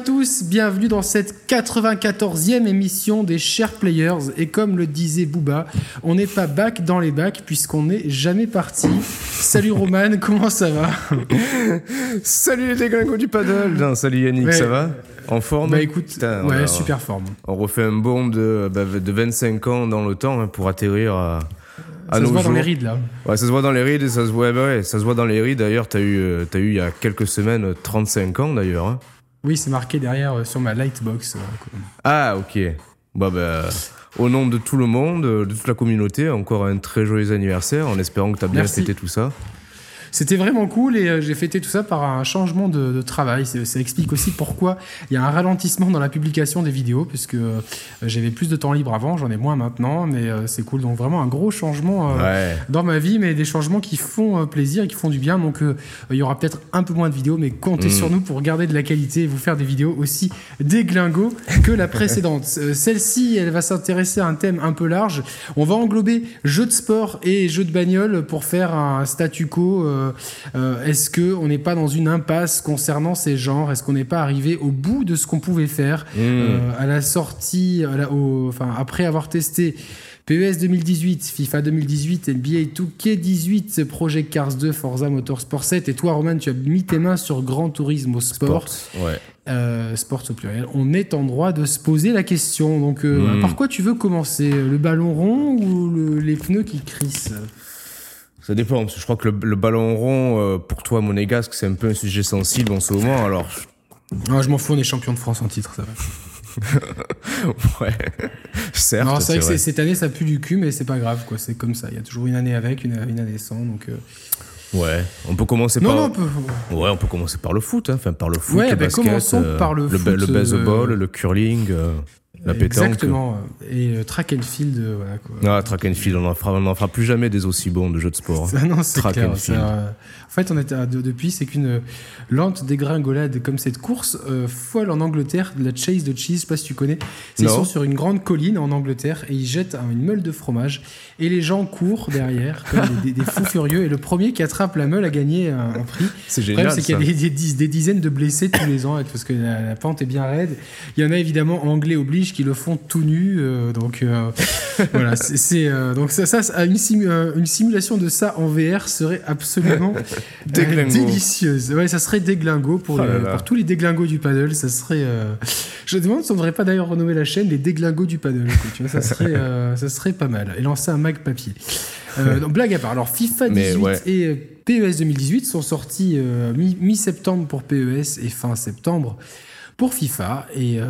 Bonjour à tous, bienvenue dans cette 94e émission des Chers Players. Et comme le disait Booba, on n'est pas back dans les bacs puisqu'on n'est jamais parti. Salut Roman, comment ça va? Salut les déglingos du paddle Salut Yannick, ça va? En forme? Bah écoute, ouais, super forme. On refait un bond de, bah, de 25 ans dans le temps hein, pour atterrir à ça se voit dans les rides là. Ouais, ça se voit dans les rides, ça se voit, bah ouais, ça se voit dans les rides. D'ailleurs, t'as eu, euh, as eu il y a quelques semaines 35 ans d'ailleurs. Hein. Oui, c'est marqué derrière euh, sur ma lightbox. Euh, ah, ok. Bah, bah, au nom de tout le monde, de toute la communauté, encore un très joyeux anniversaire en espérant que tu as bien fêté tout ça. C'était vraiment cool et euh, j'ai fêté tout ça par un changement de, travail. Ça explique aussi pourquoi il y a un ralentissement dans la publication des vidéos, puisque euh, j'avais plus de temps libre avant, j'en ai moins maintenant, mais euh, c'est cool. Donc vraiment un gros changement dans ma vie, mais des changements qui font plaisir et qui font du bien. Donc il y aura peut-être un peu moins de vidéos, mais comptez mm. sur nous pour garder de la qualité et vous faire des vidéos aussi déglingos que la précédente. Celle-ci, elle va s'intéresser à un thème un peu large. On va englober jeux de sport et jeux de bagnole pour faire un statu quo est-ce qu'on n'est pas dans une impasse concernant ces genres? Est-ce qu'on n'est pas arrivé au bout de ce qu'on pouvait faire mmh. euh, à la sortie, enfin, après avoir testé PES 2018, FIFA 2018, NBA 2K18, Project Cars 2, Forza Motorsport 7. Et toi, Roman, tu as mis tes mains sur Grand Turismo Sport. Sport, ouais. sport au pluriel. On est en droit de se poser la question. Donc, mmh. par quoi tu veux commencer? Le ballon rond ou les pneus qui crissent? Ça dépend, parce que je crois que le, ballon rond, euh, pour toi, monégasque, c'est un peu un sujet sensible en ce moment, alors... Ah, je m'en fous, on est champion de France en titre, ça va. ouais, certes. c'est vrai que cette année, ça pue du cul, mais c'est pas grave, quoi. C'est comme ça. Il y a toujours une année avec, une, année sans, donc... Euh. Ouais, on peut commencer par. Non, on peut... Ouais, on peut commencer par le foot, hein. enfin par le foot, ouais, le ben, basket, commençons par le, foot, le baseball, le curling. La Exactement. Et euh, track and field, euh, voilà quoi. Ah, track and field, on n'en fera, fera, plus jamais des aussi bons de jeux de sport. Hein. non, c'est clair. en fait, on était depuis, c'est qu'une lente dégringolade comme cette course euh, folle en Angleterre, de la Chase de Cheese, je sais pas si tu connais. Ils sont sur une grande colline en Angleterre et ils jettent une meule de fromage et les gens courent derrière comme des, fous furieux et le premier qui attrape la meule a gagné un, prix. C'est génial. Le c'est qu'il y a des, des, dizaines de blessés tous les ans parce que la, la, pente est bien raide. Il y en a évidemment anglais oblige qui le font tout nu. Euh, donc euh, voilà, c'est euh, donc ça, ça une, une, simulation de ça en VR serait absolument délicieuse. Ouais, ça serait déglingo pour, oh pour tous les déglingos du paddle. Ça serait. je me demande si on devrait pas d'ailleurs renommer la chaîne les déglingos du paddle. tu vois, ça serait ça serait pas mal. Et lancer un mag papier. donc, blague à part. Alors FIFA 18 et PES 2018 sont sortis mi-septembre pour PES et fin septembre pour FIFA. Et euh,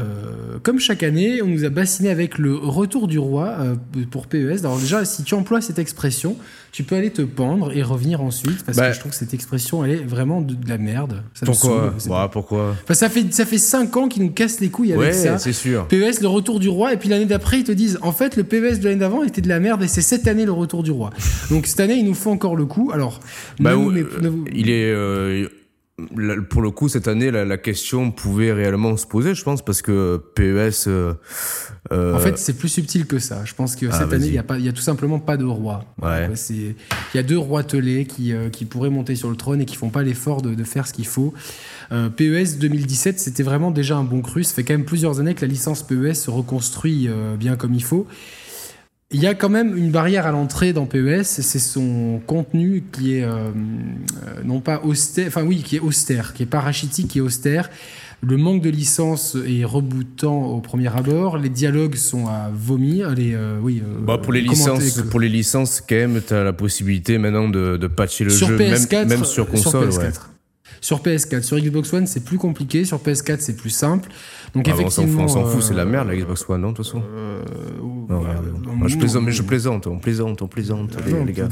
comme chaque année, on nous a bassiné avec le retour du roi euh, pour PES. Alors déjà, si tu emploies cette expression, tu peux aller te pendre et revenir ensuite parce que bah. je trouve que cette expression, elle est vraiment de, la merde. pourquoi bah, Pourquoi ça fait ça fait cinq ans qu'ils nous cassent les couilles avec ouais, ça. c'est sûr. PES, le retour du roi, et puis l'année d'après, ils te disent en fait, le PES de l'année d'avant était de la merde et c'est cette année le retour du roi. Donc cette année, il nous faut encore le coup. Alors, bah, il est euh, pour le coup, cette année, la, question pouvait réellement se poser, je pense, parce que PES. Euh, euh, en fait, c'est plus subtil que ça. Je pense que ah, cette année, il y a pas, y a tout simplement pas de roi. Il y a deux rois telés qui, euh, qui pourraient monter sur le trône et qui font pas l'effort de, de faire ce qu'il faut. PES 2017, c'était vraiment déjà un bon cru. Ça fait quand même plusieurs années que la licence PES se reconstruit bien comme il faut. Il y a quand même une barrière à l'entrée dans PES, c'est son contenu qui est euh, euh, non pas austère, enfin oui, qui est austère, qui est parachitique, qui est austère. Le manque de licence est rebootant au premier abord. Les dialogues sont à vomir. Les, euh, oui, bah pour, les licences, pour les licences, quand même, tu as la possibilité maintenant de, de patcher le jeu, même, même, sur console. Sur PS4. Sur PS4, sur Xbox One, c'est plus compliqué. Sur PS4, c'est plus simple. Donc ah, effectivement, on s'en fout, c'est la merde la Xbox One, non, de toute façon. Euh, Moi, je plaisante, mais je plaisante, on plaisante, on plaisante, les, les, gars.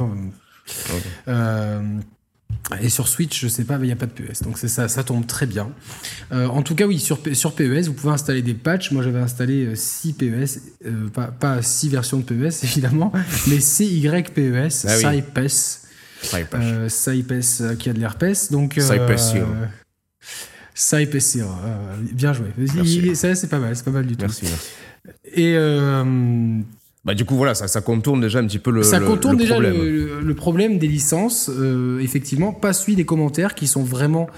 Euh, et sur Switch, je sais pas, il n'y a pas de PES. Donc ça, ça tombe très bien. Euh, en tout cas, oui, sur, sur PES, vous pouvez installer des patchs. Moi, j'avais installé 6 PES, pas, pas 6 versions de PES, évidemment, mais CYPES, ah oui. CyPES. CyPES euh, qui a de l'herpès. Donc, CyPES, Saipessir, euh, bien joué. Ça, c'est pas mal, c'est pas mal du tout. Merci, merci. Et. Euh, bah, du coup, voilà, ça, ça, contourne déjà un petit peu le, ça contourne déjà problème. Le, problème des licences, euh, effectivement, pas celui des commentaires qui sont vraiment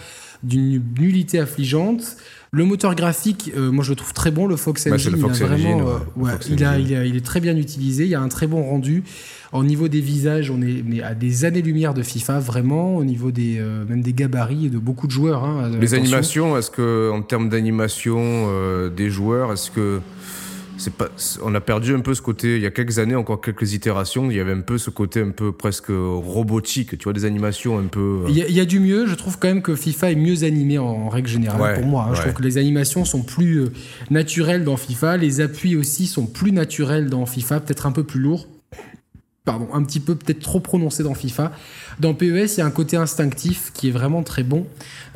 d'une nullité affligeante. Le moteur graphique, euh, moi je le trouve très bon. Le Fox Bah, Engine, Fox il, a vraiment, Engine, ouais. euh, ouais, Fox il, a, Engine. il, a- il est très bien utilisé. Il y a un très bon rendu. Au niveau des visages, on est mais à des années-lumière de FIFA, vraiment. Au niveau des euh, même des gabarits de beaucoup de joueurs. hein, Les attention. animations, est-ce que en termes d'animation euh, des joueurs, est-ce que pas, on a perdu un peu ce côté. Il y a quelques années, encore quelques itérations, il y avait un peu ce côté un peu presque robotique. Tu vois des animations un peu. euh, Il y, a, il y a du mieux. Je trouve quand même que FIFA est mieux animé en, en règle générale Ouais, pour moi. hein. Je trouve que les animations sont plus naturelles dans FIFA. Les appuis aussi sont plus naturels dans FIFA, peut-être un peu plus lourds. Pardon, un petit peu peut-être trop prononcé dans FIFA. Dans PES, il y a un côté instinctif qui est vraiment très bon.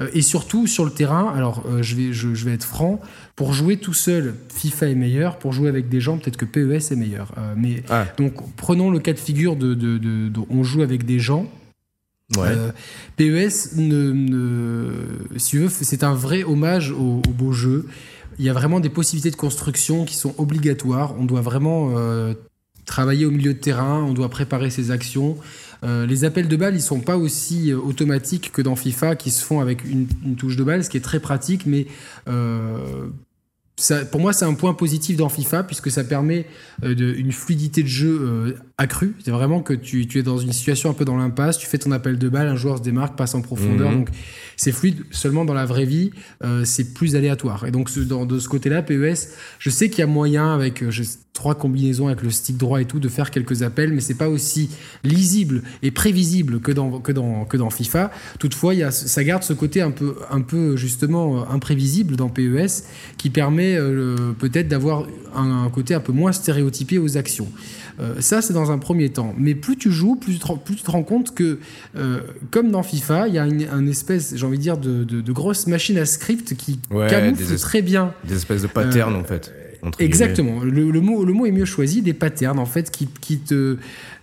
Euh, et surtout sur le terrain, alors euh, je, vais, je, je vais être franc, pour jouer tout seul, FIFA est meilleur. Pour jouer avec des gens, peut-être que PES est meilleur. Euh, mais Ah. donc prenons le cas de figure de, de, de- de- on joue avec des gens. Ouais. Euh, PES, ne, ne- si veux, c'est un vrai hommage au, au beau jeu. Il y a vraiment des possibilités de construction qui sont obligatoires. On doit vraiment euh, travailler au milieu de terrain, on doit préparer ses actions. Euh, les appels de balles, ils sont pas aussi euh, automatiques que dans FIFA, qui se font avec une, touche de balle, ce qui est très pratique, mais euh, pour moi, c'est un point positif dans FIFA puisque ça permet une fluidité de jeu accrue. C'est vraiment que tu, tu es dans une situation un peu dans l'impasse, tu fais ton appel de balle, un joueur se démarque, passe en profondeur. Mhm. Donc c'est fluide. Seulement dans la vraie vie, euh, c'est plus aléatoire. Et donc ce- dans, de ce côté-là, PES, je sais qu'il y a moyen avec euh, j'ai trois combinaisons avec le stick droit et tout de faire quelques appels, mais c'est pas aussi lisible et prévisible que dans que dans que dans FIFA. Toutefois, il y a, ça garde ce côté un peu un peu justement euh, imprévisible dans PES qui permet euh, peut-être d'avoir un, un côté un peu moins stéréotypé aux actions. Euh, ça, c'est dans un premier temps. Mais plus tu joues, plus tu te, rends- plus tu te rends compte que, euh, comme dans FIFA, il y a une, un espèce, j'ai envie de dire, de, de, de grosse machine à script qui Ouais, camoufle très bien Des espèces de patterns en fait. Exactement. Le, le mot, le mot est mieux choisi. Des patterns, en fait, qui, qui te,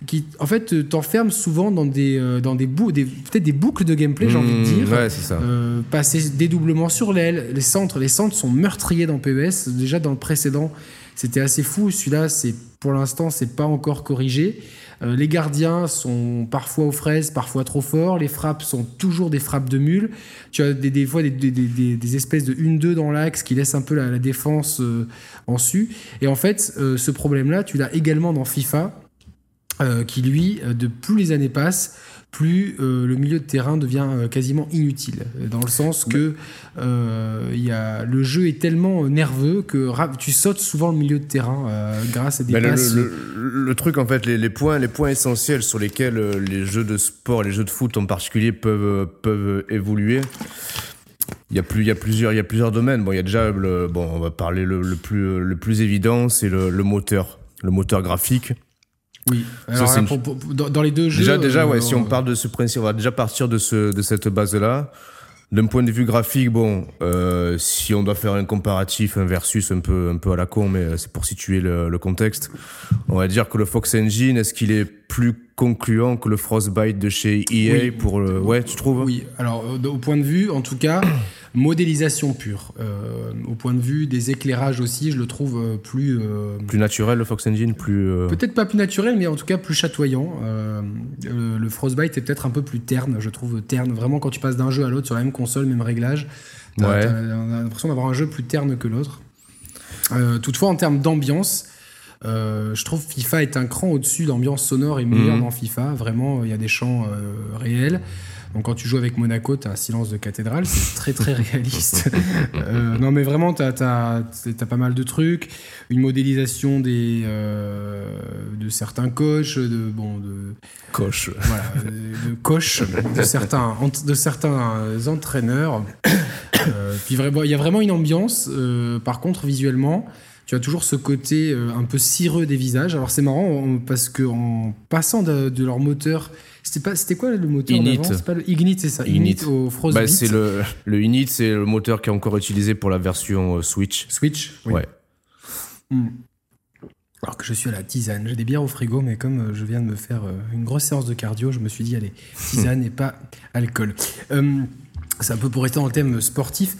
qui, en fait, t'enferment souvent dans des, euh, dans des peut-être des boucles de gameplay, j'ai envie de Mmh, dire. Ouais, c'est ça. Euh, passer dédoublement sur l'aile, les centres, les centres sont meurtriers dans PES. Déjà dans le précédent, c'était assez fou. Celui-là, c'est pour l'instant, c'est pas encore corrigé. Euh, les gardiens sont parfois aux fraises, parfois trop forts. Les frappes sont toujours des frappes de mule. Tu as des, fois des, espèces de 1-2 dans l'axe qui laissent un peu la, défense euh, en su. Et en fait, euh, ce problème-là, tu l'as également dans FIFA, qui lui, de plus les années passent, plus euh, le milieu de terrain devient euh, quasiment inutile. Dans le sens que euh, y a, le jeu est tellement nerveux que tu sautes souvent le milieu de terrain euh, grâce à des le, passes. le- le- le truc, en fait, les, les points, les points essentiels sur lesquels les jeux de sport, les jeux de foot en particulier peuvent, peuvent évoluer. Il y, a plus, il, y a plusieurs, il y a plusieurs domaines. Bon, il y a déjà, le, bon, on va parler le, le plus, le plus évident, c'est le moteur, le moteur graphique. Oui. Ça, Alors, c'est une- pour- pour- pour- dans, dans les deux jeux. Déjà, déjà, euh, ouais, si on part de ce principe, on va déjà partir de, ce, de cette base-là. D'un point de vue graphique, bon, euh, si on doit faire un comparatif, un versus un peu, un peu à la con, mais euh, c'est pour situer le, le contexte, on va dire que le Fox Engine, est-ce qu'il est plus concluant que le Frostbite de chez EA Oui. pour le... Ouais, tu trouves? Oui, alors euh, au point de vue, en tout cas, modélisation pure. Euh, au point de vue des éclairages aussi, je le trouve euh, plus. euh, Plus naturel, le Fox Engine, plus... euh, Peut-être pas plus naturel, mais en tout cas plus chatoyant. Le, Frostbite est peut-être un peu plus terne, je trouve terne. Vraiment, quand tu passes d'un jeu à l'autre sur la même console, même réglage, t'as Ouais. t'as- on a l'impression d'avoir un jeu plus terne que l'autre. Toutefois, en termes d'ambiance, euh, je trouve FIFA est un cran au-dessus. L'ambiance sonore est meilleure Mhm. dans FIFA. Vraiment, il y a des chants euh, réels. Donc quand tu joues avec Monaco, tu as un silence de cathédrale, c'est très très réaliste. Euh, non mais vraiment, tu as, pas mal de trucs, une modélisation des, euh, de certains coachs, de, bon, de, Coche. voilà, de, coachs, de certains, de certains entraîneurs. Euh, puis il y a vraiment une ambiance. euh, par contre, visuellement, tu as toujours ce côté un peu cireux des visages. Alors c'est marrant parce que en passant de, de leur moteur, c'était pas, c'était quoi le moteur Init. C'est pas le Ignite, c'est ça. Init. Init au Frostbite. Bah, c'est le, le Init, c'est le moteur qui est encore utilisé pour la version euh, Switch. Switch. oui. Ouais. Hmm. Alors que je suis à la tisane. J'ai des bières au frigo, mais comme euh, je viens de me faire euh, une grosse séance de cardio, je me suis dit, allez, tisane et pas alcool. Euh, c'est un peu pour rester dans le thème sportif.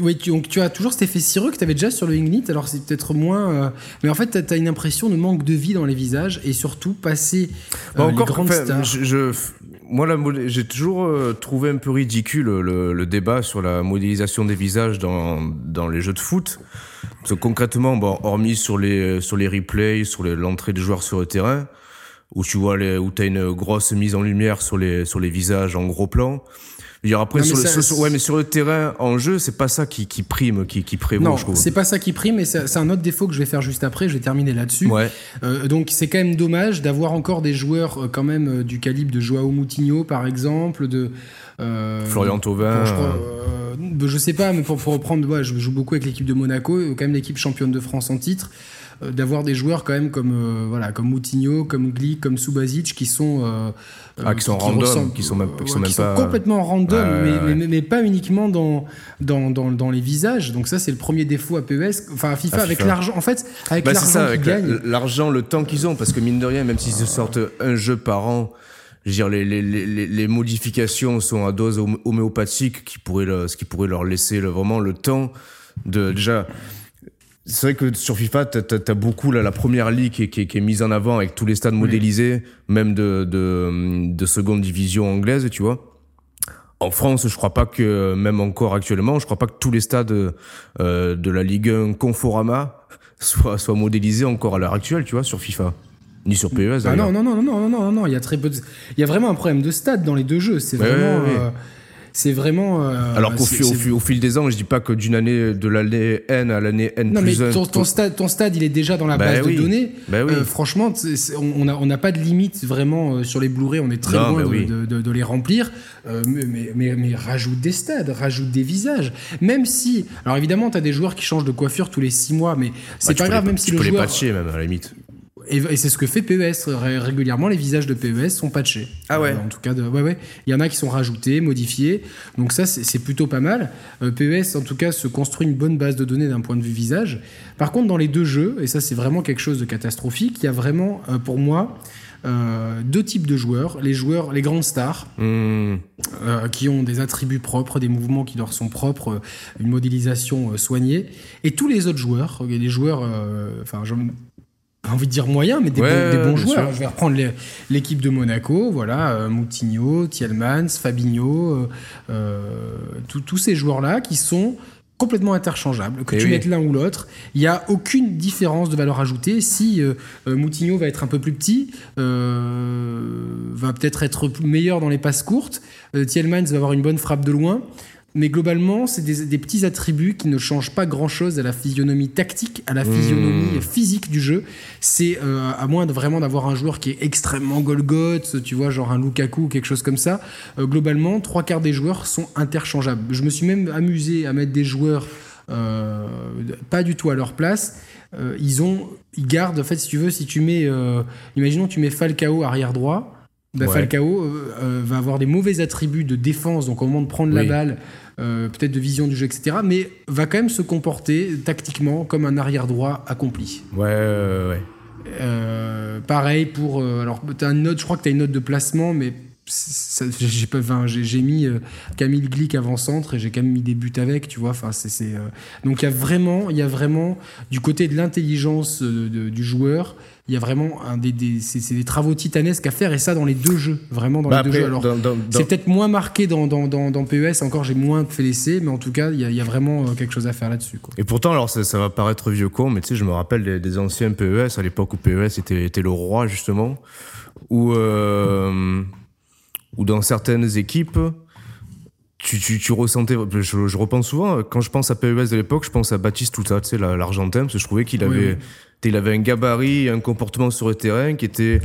Oui, tu, donc tu as toujours cet effet cireux que tu avais déjà sur le Ignite, alors c'est peut-être moins. euh, mais en fait, tu as, une impression de manque de vie dans les visages et surtout passer euh, Bah, les encore, grandes enfin, stars. je, je- moi, j'ai toujours trouvé un peu ridicule le, débat sur la modélisation des visages dans, dans les jeux de foot. Parce que concrètement, bon, hormis sur les, sur les replays, sur l'entrée des joueurs sur le terrain, où tu vois les, où t'as une grosse mise en lumière sur les, sur les visages en gros plan, après, sur, le, ouais, mais sur le terrain, en jeu, c'est pas ça qui, qui prime, qui, qui prévaut, non, je trouve. c'est pas ça qui prime, mais c'est un autre défaut que je vais faire juste après. Je vais terminer là-dessus. Ouais. Euh, donc, c'est quand même dommage d'avoir encore des joueurs, euh, quand même, euh, du calibre de Joao Moutinho, par exemple, de. Euh, Florian Thauvin. je, je, sais pas, mais pour, pour reprendre, ouais, je joue beaucoup avec l'équipe de Monaco, quand même l'équipe championne de France en titre. Euh, d'avoir des joueurs quand même comme euh, voilà comme Moutinho, comme Glick, comme Subasic qui sont euh, ah, qui sont random, qui sont même, qui sont même pas complètement random, mais, mais, pas uniquement dans dans, dans, dans les visages. Donc ça c'est le premier défaut à PES, enfin à FIFA, avec l'argent. En fait, avec bah, l'argent qu'ils gagnent, l'argent, le temps qu'ils ont, parce que mine de rien, même s'ils sortent un jeu par an. Je veux dire, les, les, les, les, modifications sont à dose homéopathique qui pourrait, ce qui pourrait leur laisser vraiment le temps de déjà c'est vrai que sur FIFA, tu as, beaucoup là, la première ligue qui est, qui, est, mise en avant avec tous les stades modélisés, même de, de, de, seconde division anglaise, tu vois. En France, je crois pas que, même encore actuellement, je crois pas que tous les stades euh, de la Ligue 1 Conforama soient, soient modélisés encore à l'heure actuelle, tu vois, sur FIFA. Ni sur PES. Ah non, non, non, non, non, non, non, il y a très peu de... Il y a vraiment un problème de stade dans les deux jeux. C'est vraiment. Euh, c'est vraiment. Euh, Alors qu'au fil, au, fil, des ans, je dis pas que d'une année, de l'année N à l'année N non, mais ton, stade, ton stade, il est déjà dans la bah base de données. Bah euh, franchement, on n'a on a pas de limite vraiment euh, sur les Blu-ray. On est très loin de, de, les remplir. mais, mais, mais, rajoute des stades, rajoute des visages. Même si. Alors évidemment, tu as des joueurs qui changent de coiffure tous les 6 mois, mais c'est bah, pas grave, même si le joueur. Tu peux les patcher, même à la limite. Et, c'est ce que fait PES régulièrement. Les visages de PES sont patchés. Ah ouais. en tout cas, de, ouais, ouais. Il y en a qui sont rajoutés, modifiés. Donc ça, c'est plutôt pas mal. Euh, PES, en tout cas, se construit une bonne base de données d'un point de vue visage. Par contre, dans les deux jeux, et ça, c'est vraiment quelque chose de catastrophique. Il y a vraiment, euh, pour moi, euh, deux types de joueurs. Les joueurs, les grandes stars, mmh. qui ont des attributs propres, des mouvements qui leur sont propres, une modélisation soignée. Et tous les autres joueurs, les joueurs, enfin, envie de dire moyen, mais des, bons, joueurs. Je vais reprendre l'équipe de Monaco, voilà, euh, Moutinho, Thielmans, Fabinho, euh, euh, tous ces joueurs-là qui sont complètement interchangeables, que eh tu mettes l'un ou l'autre, il n'y a aucune différence de valeur ajoutée. Si Moutinho va être un peu plus petit, va peut-être être meilleur dans les passes courtes, Thielmans va avoir une bonne frappe de loin, mais globalement, c'est des, petits attributs qui ne changent pas grand-chose à la physionomie tactique, à la physionomie hmm. physique du jeu. C'est euh, à moins de vraiment d'avoir un joueur qui est extrêmement Golgoth, tu vois, genre un Lukaku ou quelque chose comme ça. Euh, globalement, trois quarts des joueurs sont interchangeables. Je me suis même amusé à mettre des joueurs euh, pas du tout à leur place. ils ont, ils gardent. En fait, si tu veux, si tu mets, imaginons, tu mets Falcao arrière droit. Ben Falcao va avoir des mauvais attributs de défense, donc au moment de prendre la balle, euh, peut-être de vision du jeu, etc. Mais va quand même se comporter tactiquement comme un arrière droit accompli. Ouais, ouais, ouais. Euh, pareil pour. Euh, alors, as une note, je crois que tu as une note de placement, mais j'ai pas j'ai mis Camille Glick avant centre et j'ai quand même mis des buts avec tu vois enfin c'est donc il y a vraiment il y a vraiment du côté de l'intelligence du joueur il y a vraiment un des, des c'est des travaux titanesques à faire et ça dans les deux jeux vraiment dans bah les deux jeux. Alors c'est peut-être moins marqué dans, dans, dans, dans, PES encore j'ai moins fait l'essai mais en tout cas il y a, il y a vraiment euh, quelque chose à faire là-dessus et pourtant alors ça, ça, va paraître vieux con mais tu sais je me rappelle des, anciens PES à l'époque où PES était, était le roi justement où euh, où dans certaines équipes tu, tu, tu, ressentais, je, je, repense souvent, quand je pense à PES de l'époque, je pense à Baptiste Touta, tu sais, l'Argentin, parce que je trouvais qu'il avait, il avait un gabarit, un comportement sur le terrain qui était.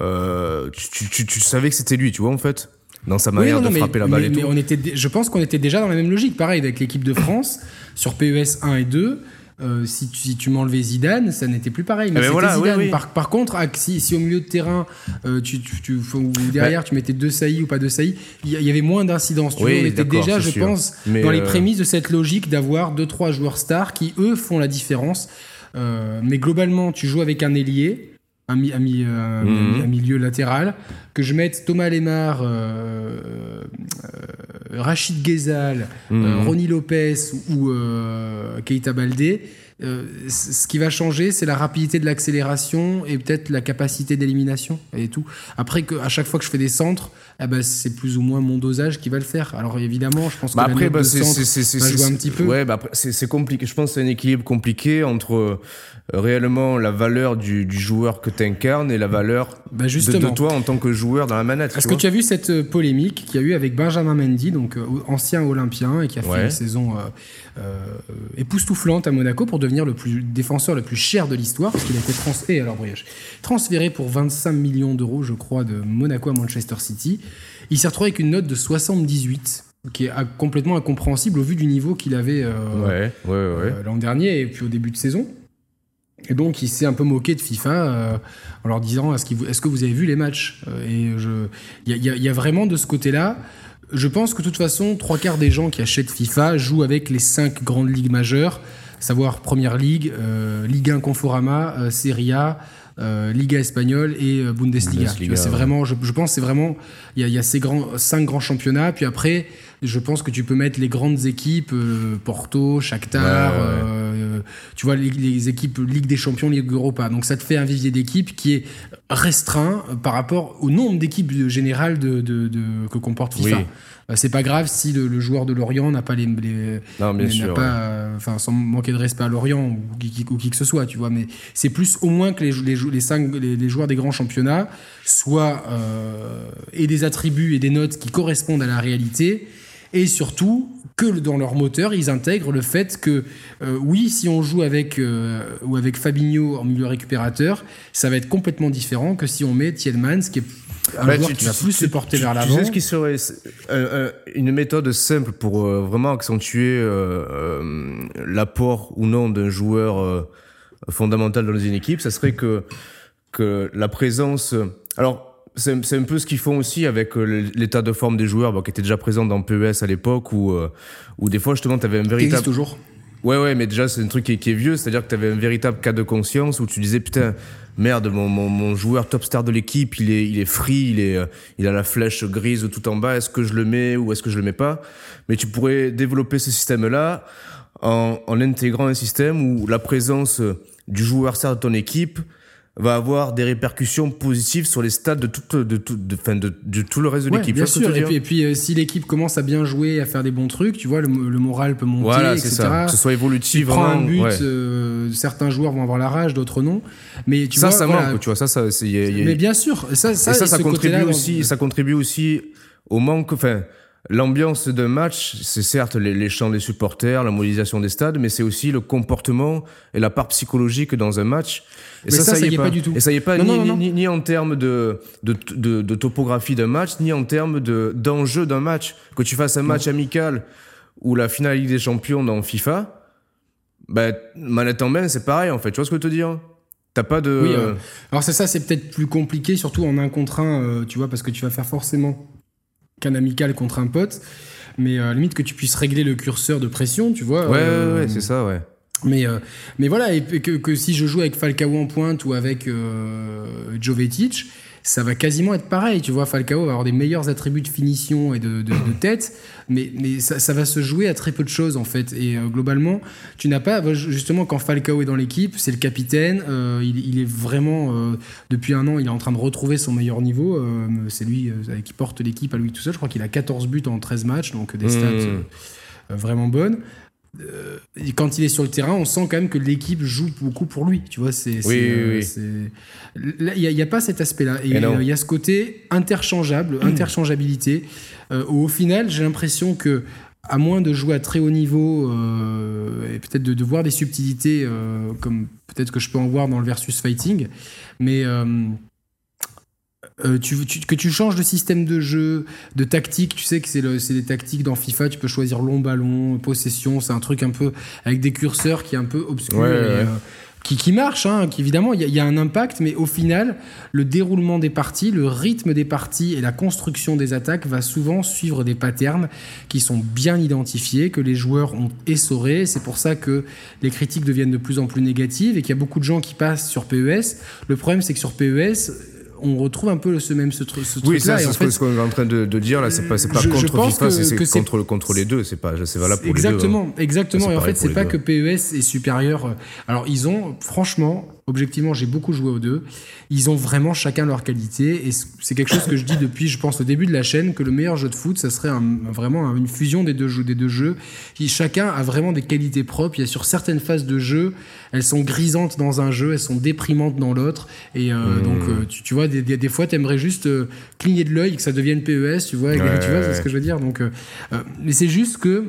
Euh, tu, tu, tu, savais que c'était lui, tu vois, en fait, dans sa manière de frapper la balle et tout. on était, je pense qu'on était déjà dans la même logique. Pareil avec l'équipe de France, sur PES 1 et 2. Euh, si tu, si tu m'enlevais Zidane, ça n'était plus pareil. Mais, eh ben Zidane. Par, par, contre, si, si, au milieu de terrain, euh, tu, tu, ou derrière, tu mettais deux saillies ou pas deux saillies, il y, avait moins d'incidence. on était déjà, je pense, dans les prémices de cette logique d'avoir deux trois joueurs stars qui eux font la différence. Euh, mais globalement, tu joues avec un ailier, un, euh, mhm. milieu latéral, que je mette Thomas Lemar, euh, Rachid Ghezal, mhm. Ronnie Lopez ou Keita Baldé. Euh, ce qui va changer, c'est la rapidité de l'accélération et peut-être la capacité d'élimination et tout. Après, que, à chaque fois que je fais des centres, eh ben, c'est plus ou moins mon dosage qui va le faire. Alors évidemment, je pense que bah la après, bah, de centre va jouer un petit peu. Ouais, bah c'est compliqué. Je pense que c'est un équilibre compliqué entre euh, réellement la valeur du, du joueur que tu incarnes et la valeur Bah, de, de toi en tant que joueur dans la manette. Est-ce que tu as vu cette euh, polémique qu'il y a eu avec Benjamin Mendy, donc euh, ancien Olympien et qui a fait une saison époustouflante à Monaco pour devenir le plus défenseur le plus cher de l'histoire, parce qu'il a été transféré, alors Brioche, transféré pour 25 millions d'euros, je crois, de Monaco à Manchester City. Il s'est retrouvé avec une note de 78, qui est complètement incompréhensible au vu du niveau qu'il avait euh, Ouais, ouais, ouais. euh, l'an dernier et puis au début de saison. Et donc, il s'est un peu moqué de FIFA euh, en leur disant Est-ce que vous avez vu les matchs Et y, y il y a vraiment de ce côté-là. Je pense que de toute façon, trois quarts des gens qui achètent FIFA jouent avec les cinq grandes ligues majeures, savoir Première Ligue, euh, Ligue 1 Conforama, euh, Serie A, euh, Liga espagnole et Bundesliga. Bundesliga, c'est ouais. vraiment, je, je pense, c'est vraiment, il y a, y a ces grands, cinq grands championnats. Puis après, je pense que tu peux mettre les grandes équipes, Porto, Shakhtar, Ouais, ouais, ouais. Tu vois, les, les équipes Ligue des Champions, Ligue Europa. Donc ça te fait un vivier d'équipes qui est restreint euh, par rapport au nombre d'équipes générales de, de- de- que comporte FIFA. Oui. Euh, C'est pas grave si le, le joueur de Lorient n'a pas les, les- Non, bien n'a sûr. pas, ouais. enfin, sans manquer de respect à Lorient ou qui, qui- ou qui que ce soit, tu vois. Mais c'est plus au moins que les, les, cinq, les, les joueurs des grands championnats soient euh, et des attributs et des notes qui correspondent à la réalité, et surtout que dans leur moteur, ils intègrent le fait que euh, oui, si on joue avec euh, ou avec Fabinho en milieu récupérateur, ça va être complètement différent que si on met Thielmans, qui est un Bah, joueur tu- qui tu- va plus tu- se porter tu- vers Tu l'avant. sais ce qui serait euh, une méthode simple pour vraiment accentuer l'apport ou non d'un joueur fondamental dans une équipe, ça serait que que la présence. Alors c'est c'est un peu ce qu'ils font aussi avec euh, l'état de forme des joueurs bon, qui étaient déjà présents dans PES à l'époque où euh, où des fois justement tu avais un véritable toujours. Ouais, ouais, mais déjà, c'est un truc qui est, qui est vieux, c'est-à-dire que tu avais un véritable cas de conscience où tu disais, putain, merde, mon, mon, mon joueur top star de l'équipe, il est, il est free, il, est, euh, il a la flèche grise tout en bas, est-ce que je le mets ou est-ce que je le mets pas? Mais tu pourrais développer ce système-là en, en intégrant un système où la présence du joueur star de ton équipe va avoir des répercussions positives sur les stats de tout, de, tout, de, fin, de, de tout le reste de Ouais, l'équipe. bien Tu sûr. Et puis, dire et puis, euh, si l'équipe commence à bien jouer, à faire des bons trucs, tu vois, le, le moral peut monter, Voilà, etc. ça. Que ce soit Tu évolutif, prends vraiment. un but, ouais. euh, certains joueurs vont avoir la rage, d'autres non. Mais tu ça, vois, ça voilà. manque, tu vois, ça, ça, y a- y a- Mais bien sûr, ça, ça, et ça, contribue aussi, dans- ça contribue aussi au manque, enfin, l'ambiance d'un match, c'est certes les, les chants des supporters, la mobilisation des stades, mais c'est aussi le comportement et la part psychologique dans un match. Et Mais ça, ça y est pas du tout. Et ça y est pas Non, ni, non, non, ni- non. ni- ni en termes de, de, de, de topographie d'un match, ni en termes de, d'enjeu d'un match. Que tu fasses un match amical ou la finale Ligue des Champions dans FIFA, bah, manette en main, c'est pareil, en fait. Tu vois ce que je veux te dire? T'as pas de. Oui, euh, alors c'est ça, c'est peut-être plus compliqué, surtout en un contre un, euh, tu vois, parce que tu vas faire forcément qu'un amical contre un pote. Mais euh, limite que tu puisses régler le curseur de pression, tu vois. Ouais, euh, ouais, ouais, c'est ça, ouais. Mais, euh, mais voilà, et que, que si je joue avec Falcao en pointe ou avec euh, Jovetic, ça va quasiment être pareil. Tu vois, Falcao va avoir des meilleurs attributs de finition et de, de- de tête, mais, mais ça, ça va se jouer à très peu de choses en fait. Et euh, globalement, tu n'as pas, justement, quand Falcao est dans l'équipe, c'est le capitaine, euh, il, il est vraiment, euh, depuis un an, il est en train de retrouver son meilleur niveau. c'est lui qui porte l'équipe à lui tout seul. Je crois qu'il a 14 buts en 13 matchs, donc des stats Mmh. euh, vraiment bonnes. Euh, quand il est sur le terrain, on sent quand même que l'équipe joue beaucoup pour lui. Tu vois, c'est. Oui, oui, oui. Il n'y a, pas cet aspect-là. Et euh, il y a ce côté interchangeable, interchangeabilité. euh, où au final, j'ai l'impression que, à moins de jouer à très haut niveau euh, et peut-être de, de voir des subtilités, euh, comme peut-être que je peux en voir dans le versus fighting, mais. Euh, tu, tu- que tu changes de système de jeu, de tactique, tu sais que c'est le- c'est les tactiques dans FIFA, tu peux choisir long ballon, possession, c'est un truc un peu avec des curseurs qui est un peu obscur Ouais, et, ouais. euh, qui, qui marche, hein, qui évidemment il y, y a un impact, mais au final, le déroulement des parties, le rythme des parties et la construction des attaques va souvent suivre des patterns qui sont bien identifiés, que les joueurs ont essorés. C'est pour ça que les critiques deviennent de plus en plus négatives et qu'il y a beaucoup de gens qui passent sur PES. Le problème, c'est que sur PES, on retrouve un peu ce même ce, truc ce Oui, c'est ce fait, que- ce qu'on est en train de, de dire là. C'est pas, pas Je- je contre pense FIFA, que- c'est- contre, contre les deux. C'est pas, c'est valable pour exactement, les deux. hein. exactement. C'est Et en fait, c'est pas que. PES est supérieur. euh, Alors, ils ont, franchement, objectivement, j'ai beaucoup joué aux deux. Ils ont vraiment chacun leur qualité. Et c'est quelque chose que je dis depuis, je pense, au début de la chaîne, que le meilleur jeu de foot, ça serait un- vraiment un- une fusion des deux jeux. Des deux jeux. Qui, chacun a vraiment des qualités propres. Il y a sur certaines phases de jeu, elles sont grisantes dans un jeu, elles sont déprimantes dans l'autre. Et euh, Mmh. donc, euh, tu, tu vois, des, des, des fois, t'aimerais juste euh, cligner de l'œil, que ça devienne PES, tu vois. et Ouais, tu vois, ouais, c'est ce que je veux dire. Donc, mais c'est juste que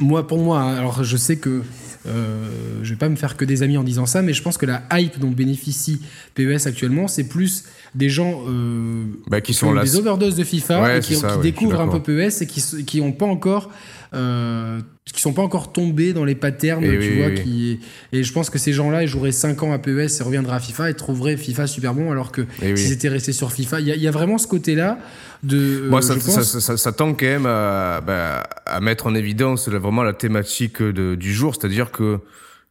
moi, pour moi, alors je sais que euh, je vais pas me faire que des amis en disant ça, mais je pense que la hype dont bénéficie PES actuellement, c'est plus des gens euh, Bah, qui qui sont ont là. des overdoses de FIFA Ouais, et qui, ça, ouais, découvrent un peu. PES et qui s- qui ont pas encore euh, qui sont pas encore tombés dans les patterns, Et tu oui, vois, oui, qui et je pense que ces gens-là, ils joueraient 5 ans à PES et reviendraient à FIFA et trouveraient FIFA super bon, alors que oui. s'ils étaient restés sur FIFA, il y, a- il y a vraiment ce côté-là de. Moi, euh, ça, je ça, tend quand même à, bah, à mettre en évidence vraiment la thématique de- du jour, c'est-à-dire que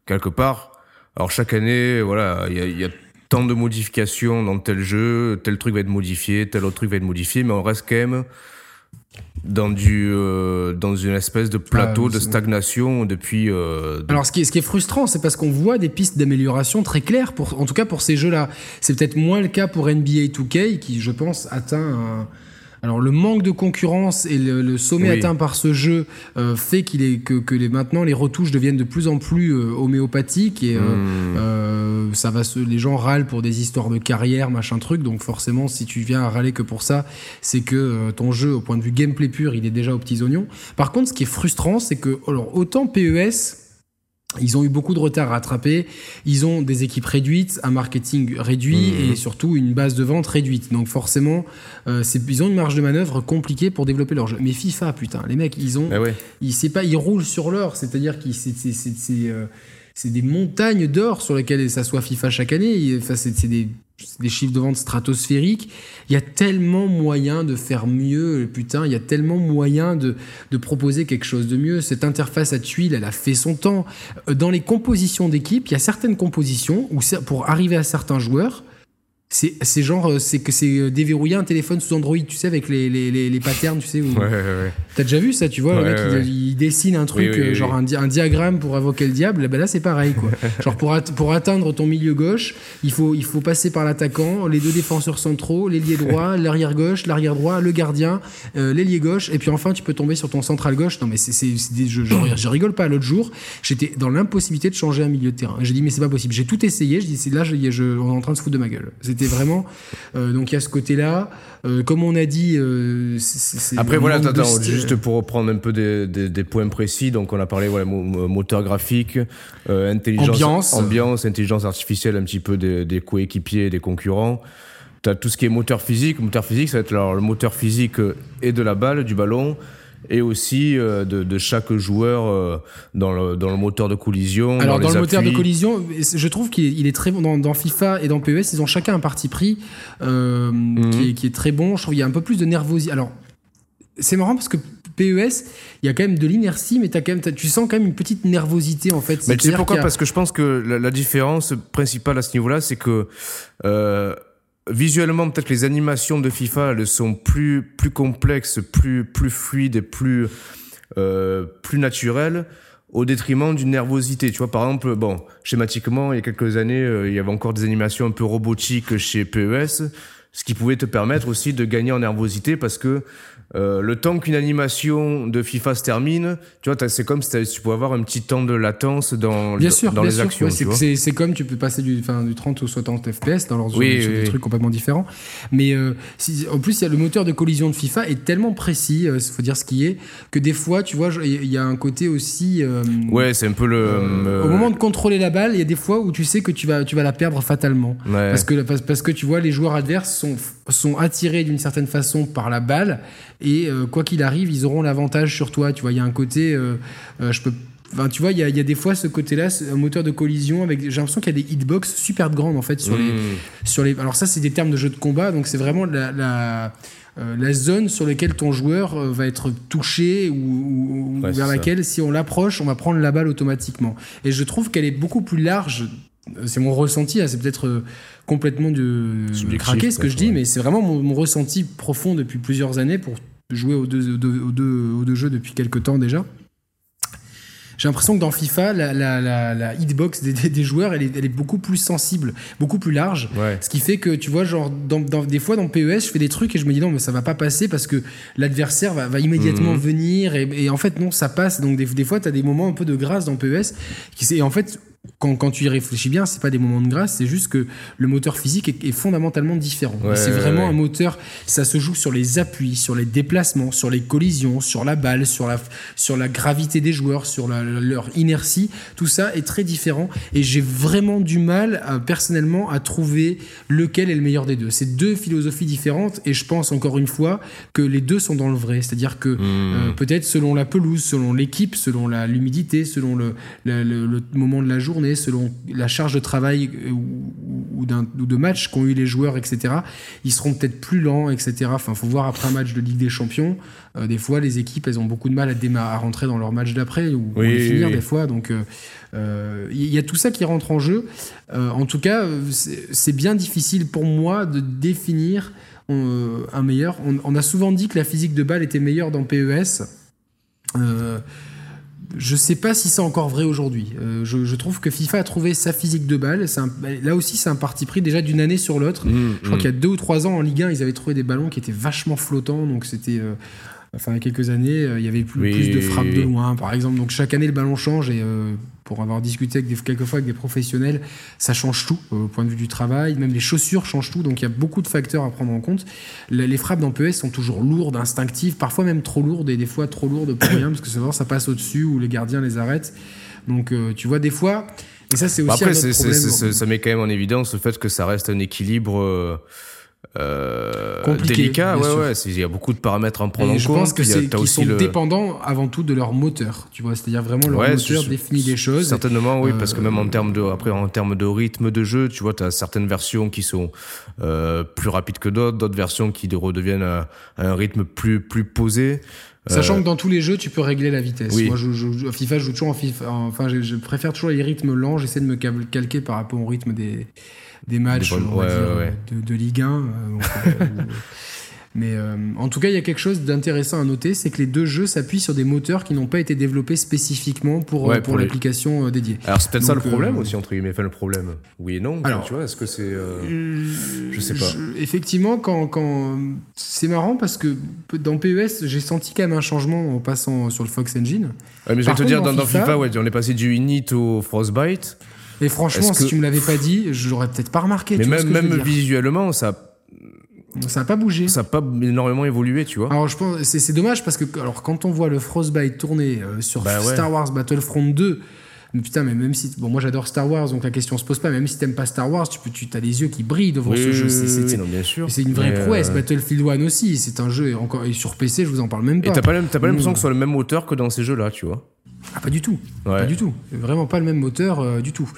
quelque part, alors chaque année, voilà, il y a, il y a tant de modifications dans tel jeu, tel truc va être modifié, tel autre truc va être modifié, mais on reste quand même dans du euh, dans une espèce de plateau Ah, de stagnation depuis. euh, de- Alors, ce qui est, ce qui est frustrant, c'est parce qu'on voit des pistes d'amélioration très claires, pour, en tout cas pour ces jeux-là. C'est peut-être moins le cas pour NBA 2K, qui, je pense, atteint un- Alors, le manque de concurrence et le, le sommet Oui. atteint par ce jeu euh, fait qu'il est, que, que les, maintenant les retouches deviennent de plus en plus euh, homéopathiques et euh, Hmm. euh, ça va se, les gens râlent pour des histoires de carrière, machin truc. Donc, forcément, si tu viens à râler que pour ça, c'est que euh, ton jeu, au point de vue gameplay pur, il est déjà aux petits oignons. Par contre, ce qui est frustrant, c'est que, alors, autant PES, ils ont eu beaucoup de retard à rattraper. Ils ont des équipes réduites, un marketing réduit Mhm. et surtout une base de vente réduite. Donc forcément, euh, ils ont une marge de manœuvre compliquée pour développer leur jeu. Mais FIFA, putain, les mecs, ils ont, ouais. ils, c'est pas, ils roulent sur l'or. C'est-à-dire qu'ils, c'est, c'est, c'est, c'est, euh, des montagnes d'or sur lesquelles s'assoit FIFA chaque année. Enfin, c'est, des, des chiffres de vente stratosphériques. Il y a tellement moyen de faire mieux, putain. Il y a tellement moyen de, de proposer quelque chose de mieux. Cette interface à tuiles, elle a fait son temps. Euh, Dans les compositions d'équipe, il y a certaines compositions où pour arriver à certains joueurs, c'est, c'est genre, euh, c'est que c'est euh, déverrouiller un téléphone sous Android, tu sais, avec les, les, les, les patterns, tu sais. Où, Ouais, ouais, ouais. T'as déjà vu ça, tu vois, le mec il- dessine un truc, Oui, oui, euh, oui, genre. Un, di- un diagramme pour invoquer le diable, ben là c'est pareil quoi. genre pour, at- pour atteindre ton milieu gauche, il faut, il faut passer par l'attaquant, les deux défenseurs centraux, l'ailier droit, l'arrière gauche, l'arrière droit, le gardien, euh, l'ailier gauche, et puis enfin tu peux tomber sur ton central gauche. Non mais c'est, genre, je rigole pas. L'autre jour, j'étais dans l'impossibilité de changer un milieu de terrain. J'ai dit mais c'est pas possible. J'ai tout essayé. Je dis c'est là, je, je- on est en train de se foutre de ma gueule. C'était vraiment. euh, donc il y a ce côté-là. Euh, comme on a dit, euh, c'est- Après voilà, attends, juste pour reprendre un peu des, des, des points précis, donc on a parlé voilà, mo- mo- moteur graphique, intelligence, Ambiance. ambiance, intelligence artificielle un petit peu des, des coéquipiers des concurrents. T'as tout ce qui est moteur physique. Moteur physique, ça va être alors, le moteur physique et de la balle, du ballon, et aussi euh, de, de chaque joueur euh, dans, le, dans le moteur de collision. Alors dans, le moteur de collision, je trouve qu'il est, très bon dans, dans FIFA et dans PES. Ils ont chacun un parti pris euh, Mhm. qui, est, qui est très bon. Je trouve qu'il y a un peu plus de nervosité. Alors c'est marrant parce que PES, il y a quand même de l'inertie, mais as quand même, tu sens quand même une petite nervosité en fait. Mais tu sais pourquoi? a- Parce que je pense que la, la différence principale à ce niveau-là, c'est que euh, visuellement, peut-être que les animations de FIFA, elles sont plus plus complexes, plus plus fluides et plus euh, plus naturelles au détriment d'une nervosité. Tu vois, par exemple, bon, schématiquement, il y a quelques années, euh, il y avait encore des animations un peu robotiques chez PES, ce qui pouvait te permettre aussi de gagner en nervosité parce que euh, le temps qu'une animation de FIFA se termine, tu vois, c'est comme si tu pouvais avoir un petit temps de latence dans, Bien sûr, dans bien les sûr. actions. Ouais, tu c'est, comme tu peux passer du, enfin, du 30 au 60 FPS dans leurs Oui, oui, des oui. trucs complètement différents. Mais euh, si- en plus, il y a le moteur de collision de FIFA est tellement précis, il faut dire ce qui est, que des fois, tu vois, il y a un côté aussi. euh, Ouais, c'est un peu le. euh, Au moment de contrôler la balle, il y a des fois où tu sais que tu vas, tu vas la perdre fatalement. Ouais. Parce, que, parce, parce que tu vois, les joueurs adverses sont, sont attirés d'une certaine façon par la balle et euh, quoi qu'il arrive, ils auront l'avantage sur toi. Tu vois, il y a un côté. euh, euh, je peux. Enfin, tu vois, il y, y a des fois ce côté-là, un moteur de collision avec. J'ai l'impression qu'il y a des hitbox super grandes en fait sur les, Mmh. sur les. Alors ça, c'est des termes de jeu de combat, donc c'est vraiment la, la, euh, la zone sur laquelle ton joueur euh, va être touché ou, ou- ou Ouais, vers laquelle, si on l'approche, on va prendre la balle automatiquement. Et je trouve qu'elle est beaucoup plus large c'est mon ressenti, hein, c'est peut-être euh, complètement de, craquer ce que je dis, mais c'est vraiment mon, ressenti profond depuis plusieurs années pour jouer aux deux, aux deux, aux deux jeux depuis quelques temps déjà j'ai l'impression que dans FIFA, la, la, la, hitbox des, des, joueurs, elle est, elle est, beaucoup plus sensible, beaucoup plus large. Ce qui fait que, tu vois, genre, dans, dans, des fois dans PES, je fais des trucs et je me dis non, mais ça va pas passer parce que l'adversaire va, va, immédiatement mhm. venir. Et, et, en fait, non, ça passe. Donc, des, des fois, tu as des moments un peu de grâce dans PES. Qui, et en fait, quand, quand, tu y réfléchis bien, c'est pas des moments de grâce, c'est juste que le moteur physique est, fondamentalement différent. c'est vraiment un moteur, ça se joue sur les appuis, sur les déplacements, sur les collisions, sur la balle, sur la, sur la gravité des joueurs, sur leur inertie. Tout ça est très différent et j'ai vraiment du mal personnellement à trouver lequel est le meilleur des deux. C'est deux philosophies différentes et je pense encore une fois que les deux sont dans le vrai. C'est-à-dire que hmm. euh, peut-être selon la pelouse, selon l'équipe, selon l'humidité, selon le, le, le moment de la journée, selon la charge de travail euh, ou, de match qu'ont eu les joueurs, etc. Ils seront peut-être plus lents, etc. Enfin, faut voir après un match de Ligue des Champions. Euh, des fois, les équipes, elles ont beaucoup de mal à, à rentrer dans leur match d'après ou, à finir des fois. Donc, euh, il y a tout ça qui rentre en jeu. en tout cas, c'est bien difficile pour moi de définir un meilleur. On, on, a souvent dit que la physique de balle était meilleure dans PES. Je sais pas si c'est encore vrai aujourd'hui. Euh, je, trouve que FIFA a trouvé sa physique de balle. là aussi, c'est un parti pris déjà d'une année sur l'autre. Mmh, je crois mmh. qu'il y a deux ou trois ans en Ligue 1, ils avaient trouvé des ballons qui étaient vachement flottants. Donc c'était. Euh, enfin, il y a quelques années, euh, il y avait plus, de frappes de loin, par exemple. Donc chaque année, le ballon change et pour avoir discuté avec des, quelquefois avec des professionnels, ça change tout euh, au point de vue du travail. Même les chaussures changent tout. Donc il y a beaucoup de facteurs à prendre en compte. Les, frappes dans PES sont toujours lourdes, instinctives, parfois même trop lourdes et des fois trop lourdes pour rien parce que souvent ça passe au-dessus ou les gardiens les arrêtent. Donc euh, tu vois, des fois. Et ça, c'est aussi un autre problème. ça met quand même en évidence le fait que ça reste un équilibre. Euh, euh, délicat, ouais, ouais. Il y a beaucoup de paramètres à en prendre en compte. Je pense que c'est qu'ils sont dépendants avant tout de leur moteur. Tu vois, c'est-à-dire vraiment leur moteur définit les choses. Certainement, oui, parce que même en euh, termes de après en termes de rythme de jeu, tu vois, tu as certaines versions qui sont euh, plus rapides que d'autres, d'autres versions qui redeviennent à, un rythme plus plus posé. Sachant que dans tous les jeux, tu peux régler la vitesse. Moi, je, je, FIFA, je joue toujours en FIFA. Enfin, je, je préfère toujours les rythmes lents. J'essaie de me calquer par rapport au rythme des, des matchs De, Ligue 1. Euh, euh, mais euh, en tout cas, il y a quelque chose d'intéressant à noter, c'est que les deux jeux s'appuient sur des moteurs qui n'ont pas été développés spécifiquement pour, pour, l'application dédiée. Alors c'est peut-être ça le problème aussi, entre guillemets, enfin le problème. Oui et non, Alors, tu vois, est-ce que c'est... je sais pas. effectivement, quand, quand... c'est marrant parce que dans PES, j'ai senti quand même un changement en passant sur le Fox Engine. mais je vais te dire, dans, FIFA, ouais, on est passé du Init au Frostbite. Et franchement, si tu me l'avais pas dit, je l'aurais peut-être pas remarqué. Mais même, même visuellement, ça. Ça n'a pas bougé. Ça n'a pas énormément évolué, tu vois. Alors, je pense, c'est dommage parce que, alors, quand on voit le Frostbite tourner euh, sur bah Star Wars Battlefront 2, mais putain, mais même si. Bon, moi j'adore Star Wars, donc la question se pose pas. Même si t'aimes pas Star Wars, tu, peux, tu as les yeux qui brillent devant ce jeu. C'est une vraie prouesse. Euh, Battlefield 1 aussi, c'est un jeu. Encore, et sur PC, je vous en parle même pas. Et t'as pas, pas l'impression que ce soit le même moteur que dans ces jeux-là, tu vois Ah, pas du tout. Pas du tout. Vraiment pas le même moteur euh, du tout.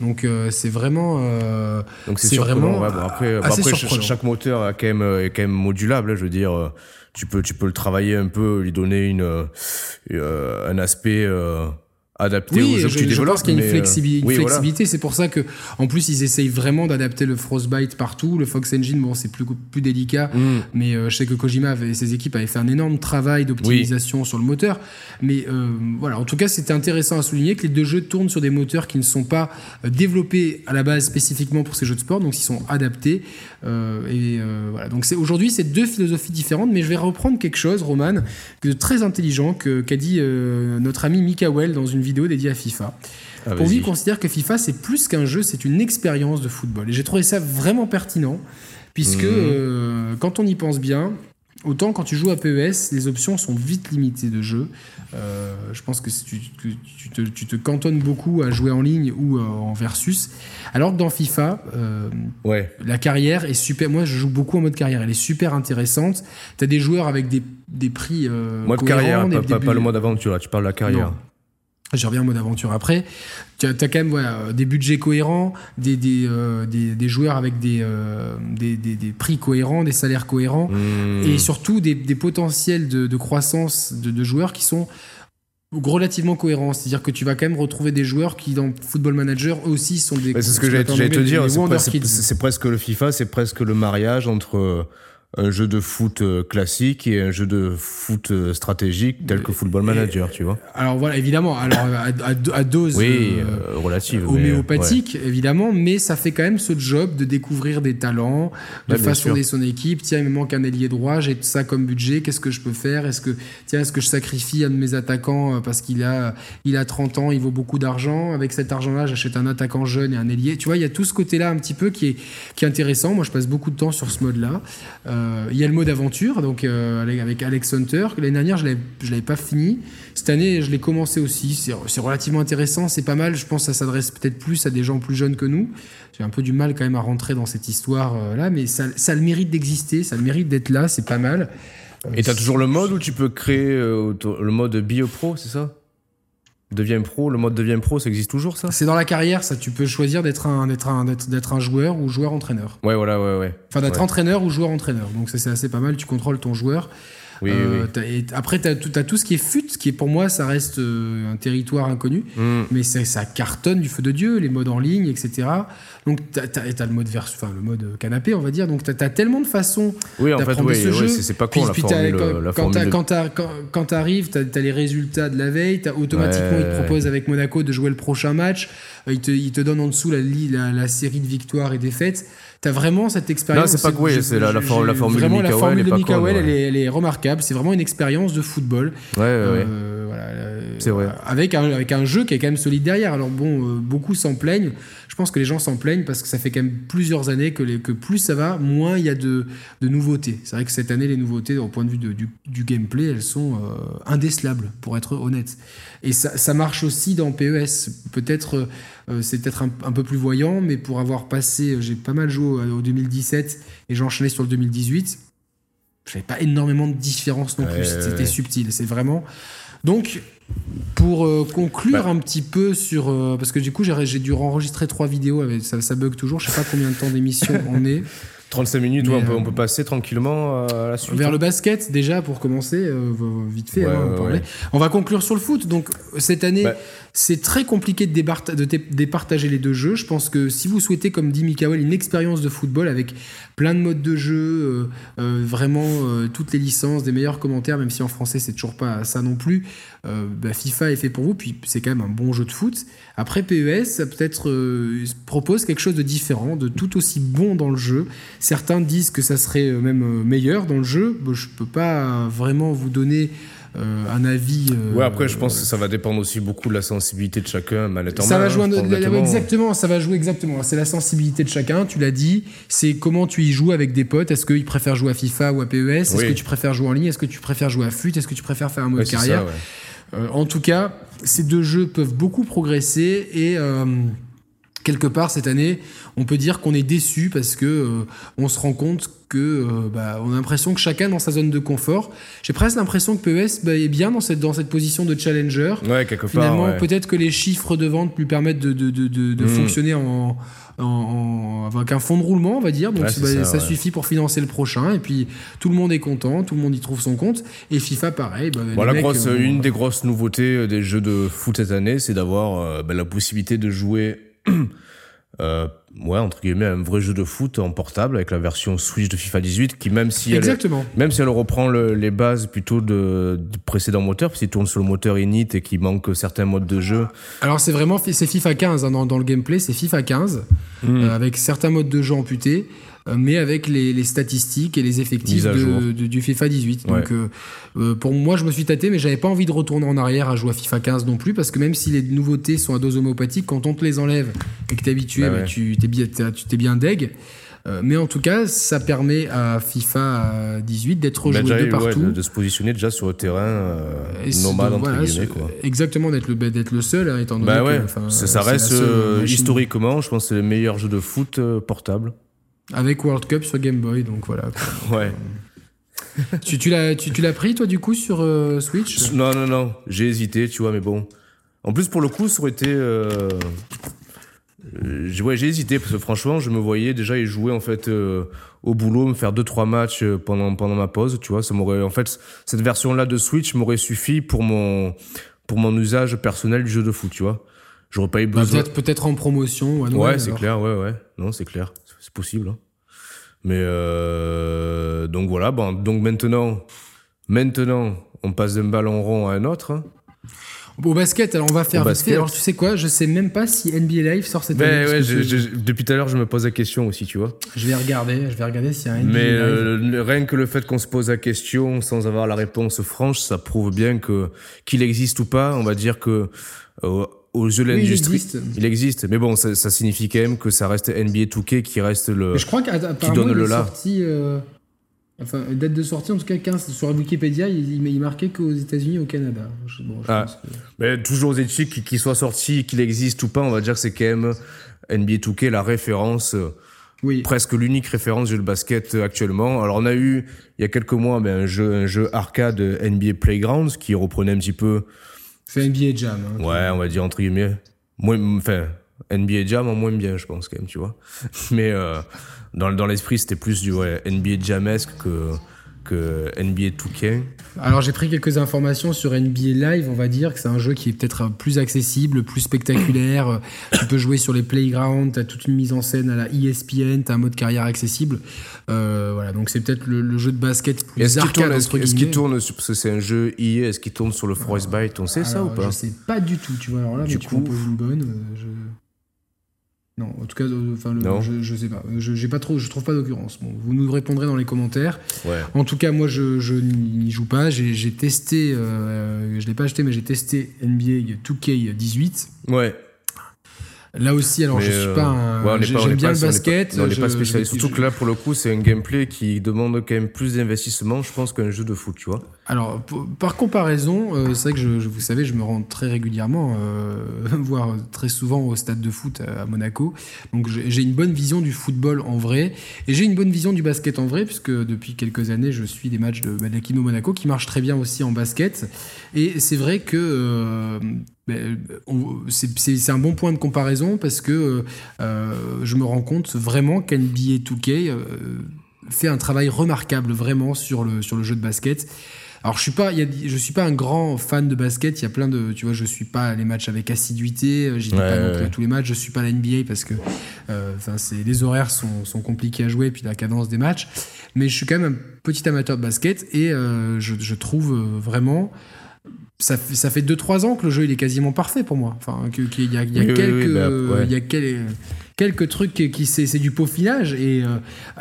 Donc euh, c'est vraiment. Euh, Donc c'est vraiment. après, après chaque, moteur est quand même, est quand même modulable. Hein, je veux dire, tu peux, tu peux le travailler un peu, lui donner une, un aspect adapté oui, aux jeux je, que tu développes. Pense qu'il y a une, flexibilité. C'est pour ça que, en plus, ils essayent vraiment d'adapter le Frostbite partout. Le Fox Engine, bon, c'est plus, plus délicat, mm. mais euh, je sais que Kojima et ses équipes avaient fait un énorme travail d'optimisation sur le moteur. Mais euh, voilà, en tout cas, c'était intéressant à souligner que les deux jeux tournent sur des moteurs qui ne sont pas euh, développés à la base spécifiquement pour ces jeux de sport, donc ils sont adaptés. Et voilà, donc c'est aujourd'hui, c'est deux philosophies différentes, mais je vais reprendre quelque chose, Roman, de très intelligent qu'a dit notre ami Mikael dans une vidéo dédiée à FIFA. Ah, pour lui, il considère que FIFA, c'est plus qu'un jeu, c'est une expérience de football. Et j'ai trouvé ça vraiment pertinent, puisque euh, quand on y pense bien, autant quand tu joues à PES, les options sont vite limitées de jeu. Euh, je pense que, tu, tu, te, tu, te, cantonnes beaucoup à jouer en ligne ou euh, en versus. Alors que dans FIFA, ouais. la carrière est super. Moi, je joue beaucoup en mode carrière. Elle est super intéressante. Tu as des joueurs avec des, des prix. mode carrière, pas, le mode aventure. Tu parles de la carrière. Je reviens en mode aventure après. Tu as, quand même voilà, des budgets cohérents, des, des, euh, des, des joueurs avec des, euh, des, des, prix cohérents, des salaires cohérents, mmh. et surtout des, potentiels de, de croissance de, de, joueurs qui sont relativement cohérent. C'est-à-dire que tu vas quand même retrouver des joueurs qui, dans Football Manager, eux aussi sont des. c'est ce que j'allais te dire. C'est presque le FIFA, c'est presque le mariage entre un jeu de foot euh, classique et un jeu de foot euh, stratégique tel que Football Manager, tu vois. Alors voilà, évidemment, alors à, dose oui, euh, relative, homéopathique, évidemment, mais ça fait quand même ce job de découvrir des talents, de façonner son équipe. Tiens, il me manque un ailier droit, j'ai ça comme budget, qu'est-ce que je peux faire? Est-ce que tiens, est-ce que je sacrifie un de mes attaquants parce qu'il a il a 30 ans, il vaut beaucoup d'argent, avec cet argent-là, j'achète un attaquant jeune et un ailier. Tu vois, il y a tout ce côté-là un petit peu qui est qui est intéressant. Moi, je passe beaucoup de temps sur ce mode-là. Euh, il y a le mode aventure, donc euh, avec Alex Hunter. L'année dernière, je ne l'avais pas fini. Cette année, je l'ai commencé aussi. C'est relativement intéressant, c'est pas mal. Je pense que ça s'adresse peut-être plus à des gens plus jeunes que nous. J'ai un peu du mal quand même à rentrer dans cette histoire-là, mais ça, ça le mérite d'exister, ça le mérite d'être là, c'est pas mal. Et tu as toujours le mode où tu peux créer le mode BioPro, c'est ça? Deviens pro, le mode devient pro, ça existe toujours ça C'est dans la carrière, ça. Tu peux choisir d'être un, d'être un, d'être, un joueur ou joueur-entraîneur. Ouais, voilà, ouais, ouais. Enfin, d'être entraîneur ou joueur-entraîneur. Donc, ça, c'est assez pas mal. Tu contrôles ton joueur. Oui, euh, et après, tu as, tout ce qui est fut, qui est pour moi, ça reste euh, un territoire inconnu. Mm. Mais ça, ça, cartonne du feu de Dieu, les modes en ligne, etc. Donc, tu as, le mode vers, enfin, le mode canapé, on va dire. Donc, tu as, tellement de façons oui, en fait, oui, ce jeu. c'est pas con la formule, quand, quand tu arrives, tu as, les résultats de la veille. automatiquement, ils te proposent avec Monaco de jouer le prochain match. Euh, ils te, ils te donnent en dessous la, la, la série de victoires et défaites. Tu as vraiment cette expérience. Non, c'est pas oui, c'est la, la, formule vraiment, de la formule de Mikael, elle, est, elle, est, remarquable. C'est vraiment une expérience de football. Ouais, ouais, euh, voilà, c'est vrai. Avec un, avec un jeu qui est quand même solide derrière. Alors bon, euh, beaucoup s'en plaignent. Je pense que les gens s'en plaignent parce que ça fait quand même plusieurs années que, les, que plus ça va, moins il y a de, de nouveautés. C'est vrai que cette année, les nouveautés, au point de vue de, du, du, gameplay, elles sont euh, indécelables, pour être honnête. Et ça, ça marche aussi dans PES. Peut-être euh, c'est peut-être un, peu plus voyant, mais pour avoir passé, euh, j'ai pas mal joué au, 2017 et j'enchaînais sur le 2018, j'avais pas énormément de différence non plus. C'était subtil. C'est vraiment. Donc, pour euh, conclure bah. un petit peu sur. parce que du coup, j'ai dû enregistrer trois vidéos, avec, ça, ça bug toujours, je sais pas combien de temps d'émission on est. 35 minutes, on, peut, on, peut, passer tranquillement à la suite. Vers le basket, déjà, pour commencer, vite fait, hein, on, va conclure sur le foot. Donc, cette année, bah. C'est très compliqué de, de, départager les deux jeux. Je pense que si vous souhaitez, comme dit Mikael, une expérience de football avec plein de modes de jeu, euh, euh, vraiment euh, toutes les licences, des meilleurs commentaires, même si en français c'est toujours pas ça non plus, bah, FIFA est fait pour vous, puis c'est quand même un bon jeu de foot. Après PES, ça peut-être propose quelque chose de différent, de tout aussi bon dans le jeu. Certains disent que ça serait même meilleur dans le jeu. Je je peux pas vraiment vous donner euh, un avis. Euh, ouais, après, je pense que ça va dépendre aussi beaucoup de la sensibilité de chacun, manette ça va jouer exactement, ça va jouer exactement. C'est la sensibilité de chacun. Tu l'as dit. C'est comment tu y joues avec des potes. Est-ce qu'ils préfèrent jouer à FIFA ou à PES? Est-ce que tu préfères jouer en ligne? Est-ce que tu préfères jouer à FUT Est-ce que tu préfères faire un mode carrière? euh, En tout cas, ces deux jeux peuvent beaucoup progresser et quelque part cette année, on peut dire qu'on est déçu parce que euh, on se rend compte que euh, bah, on a l'impression que chacun dans sa zone de confort. J'ai presque l'impression que PES bah, est bien dans cette dans cette position de challenger. Ouais, quelque Finalement, peut-être que les chiffres de vente lui permettent de, de, de, de, mm. fonctionner en, en, avec un fond de roulement, on va dire. Donc bah, ça, suffit pour financer le prochain. Et puis tout le monde est content, tout le monde y trouve son compte. Et FIFA, pareil. Bah, voilà, grosse, euh, une des grosses nouveautés des jeux de foot cette année, c'est d'avoir la possibilité de jouer euh, ouais, entre guillemets, un vrai jeu de foot en portable avec la version Switch de FIFA 18 qui, même si, Exactement. Elle, même si elle reprend les bases plutôt de, du précédent moteur, puisqu'il tourne sur le moteur init et qui manque certains modes de jeu. Alors, c'est vraiment c'est FIFA 15 hein, dans, dans, le gameplay, c'est FIFA 15 hmm. euh, avec certains modes de jeu amputés. Euh, mais avec les, statistiques et les effectifs du FIFA 18. Donc, euh, euh, pour moi, je me suis tâté, mais j'avais pas envie de retourner en arrière à jouer à FIFA 15 non plus, parce que même si les nouveautés sont à dose homopathique, quand on te les enlève et que t'es habitué, bah bah, tu t'es bien, tu t'es bien deg. mais en tout cas, ça permet à FIFA 18 d'être bah, joué de partout. de, se positionner déjà sur le terrain normal, entre guillemets. Quoi. Exactement, d'être le, d'être le seul, hein, étant donné bah ouais, ça, reste historiquement, je pense, c'est le meilleur jeu de foot portable. Avec World Cup sur Game Boy, donc voilà. ouais. tu, tu l'as tu, tu l'as pris toi du coup sur euh, Switch? Non non non, j'ai hésité, tu vois, mais bon. En plus pour le coup, ça aurait été. Euh... euh ouais, j'ai hésité parce que franchement, je me voyais déjà y jouer en fait euh, au boulot, me faire deux trois matchs pendant pendant ma pause, tu vois. Ça m'aurait en fait cette version là de Switch m'aurait suffi pour mon pour mon usage personnel du jeu de foot, tu vois. J'aurais pas eu Bah, besoin. peut-être peut-être en promotion. ouais, Noël, c'est clair, ouais, ouais. Non, c'est clair, c'est possible. hein. Mais euh, donc voilà, bon, donc maintenant, maintenant, on passe d'un ballon rond à un autre. hein. Au basket, alors on va faire vite basket. fait. Alors tu sais quoi, je sais même pas si NBA Live sort cette année. Ben ouais, je- je- depuis tout à l'heure, je me pose la question aussi, tu vois. je vais regarder, je vais regarder s'il y a un NBA Mais Live. euh, rien que le fait qu'on se pose la question sans avoir la réponse franche, ça prouve bien que qu'il existe ou pas, on va dire que euh, aux yeux de Oui, il l'industrie, il existe. Mais bon, ça, ça signifie quand même que ça reste NBA 2K qui reste le. Mais je crois qu'apparemment donne il le est là. sorti. euh, Enfin, date de sortie en tout cas 15 sur Wikipédia, il, il, marquait qu'aux États-Unis et au Canada. Je- bon, je Ah. pense que- Mais toujours est-il qu'il qu'il soit sorti, qu'il existe ou pas, on va dire que c'est quand même NBA 2K la référence. euh, Oui. presque l'unique référence jeu de basket actuellement. Alors on a eu il y a quelques mois ben, un jeu un jeu arcade NBA Playgrounds qui reprenait un petit peu C'est NBA Jam. hein. ouais, on va dire entre guillemets moins enfin NBA Jam en moins bien je pense quand même, tu vois. Mais euh, dans dans l'esprit, c'était plus du ouais, NBA Jamesque que que NBA 2K. Alors j'ai pris quelques informations sur NBA Live, on va dire que c'est un jeu qui est peut-être plus accessible, plus spectaculaire. Euh, tu peux jouer sur les playgrounds, tu as toute une mise en scène à la E ESPN, tu as un mode carrière accessible. Euh, voilà, donc c'est peut-être le, le jeu de basket plus Est-ce arcade tourne, est-ce entre est-ce qu'il tourne sur- parce que c'est un jeu EA, est-ce qu'il tourne sur le Frostbite, on sait ça ou pas? Je sais pas du tout, tu vois. Alors là, Du mais coup- m'en poses une bonne. je... Non, en tout cas, euh, enfin, le- Non. je, je sais pas. Je, j'ai pas trop, je trouve pas d'occurrence. Bon, vous nous répondrez dans les commentaires. Ouais. En tout cas, moi, je, je n'y joue pas. J'ai, j'ai testé, euh, je l'ai pas acheté, mais j'ai testé NBA 2K18. Ouais. Là aussi, alors Mais, je suis euh, pas un. ouais, j'aime bien pas- le basket. non, On n'est pas spécialiste. Surtout que là, pour le coup, c'est un gameplay qui demande quand même plus d'investissement, je pense, qu'un jeu de foot, tu vois. Alors, par comparaison, euh, c'est vrai que je, vous savez, je me rends très régulièrement, euh, voire très souvent au stade de foot à, Monaco. Donc, j'ai une bonne vision du football en vrai, et j'ai une bonne vision du basket en vrai, puisque depuis quelques années, je suis des matchs de, de l'Aquino Monaco qui marchent très bien aussi en basket. Et c'est vrai que euh, ben, c'est- un bon point de comparaison parce que je me rends compte vraiment qu'NBA 2K euh, fait un travail remarquable vraiment sur le, sur le jeu de basket. Alors je suis pas, il y a- je suis pas un grand fan de basket. Il y a plein de, tu vois, je suis pas les matchs avec assiduité. euh, J'y vais Ouais, pas non ouais, plus à ouais. tous les matchs. Je suis pas la NBA parce que, euh, enfin, c'est les horaires sont, sont compliqués à jouer puis la cadence des matchs. Mais je suis quand même un petit amateur de basket et euh, je, je trouve euh, vraiment. Ça fait, ça fait 2-3 ans que le jeu il est quasiment parfait pour moi. Enfin, y a, il y a Oui, quelques, oui, bah, ouais. il y a quel- quelques trucs qui, c'est du peaufinage. Et euh,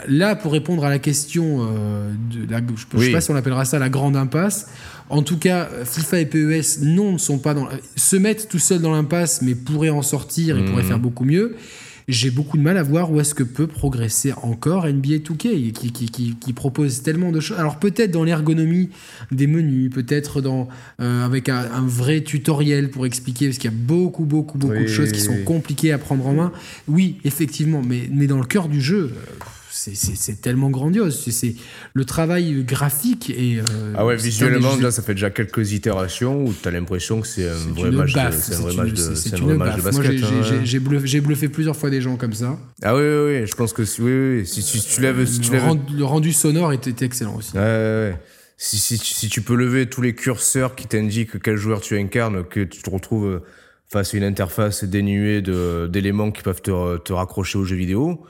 là, pour répondre à la question, euh, de la, je ne sais pas si on appellera ça la grande impasse. En tout cas, FIFA et PES, non, ne sont pas dans. se mettent tout seuls dans l'impasse, mais pourraient en sortir et Mhm. pourraient faire beaucoup mieux. J'ai beaucoup de mal à voir où est-ce que peut progresser encore NBA 2K, qui, qui, qui, qui propose tellement de choses. Alors peut-être dans l'ergonomie des menus, peut-être dans euh, avec un, un vrai tutoriel pour expliquer, parce qu'il y a beaucoup, beaucoup, beaucoup de Oui, choses qui oui, sont compliquées à prendre en main. Oui, effectivement, mais, mais dans le cœur du jeu, euh, c'est- tellement grandiose. C'est- le travail graphique et euh, Ah ouais, visuellement, là, ça fait déjà quelques itérations où tu as l'impression que c'est un vrai match c'est un vrai match de, c'est- basket. j'ai- hein, j'ai- bluffé, plusieurs fois des gens comme ça. Ah oui, oui, oui, je pense que si, oui, oui. Si, si tu lèves, si tu le, lèves, rendu, le rendu sonore était, était excellent aussi. Ouais, ouais, ouais. Si, si, si tu peux lever tous les curseurs qui t'indiquent quel joueur tu incarnes, que tu te retrouves face à une interface dénuée d'éléments qui peuvent te, te raccrocher au jeu vidéo,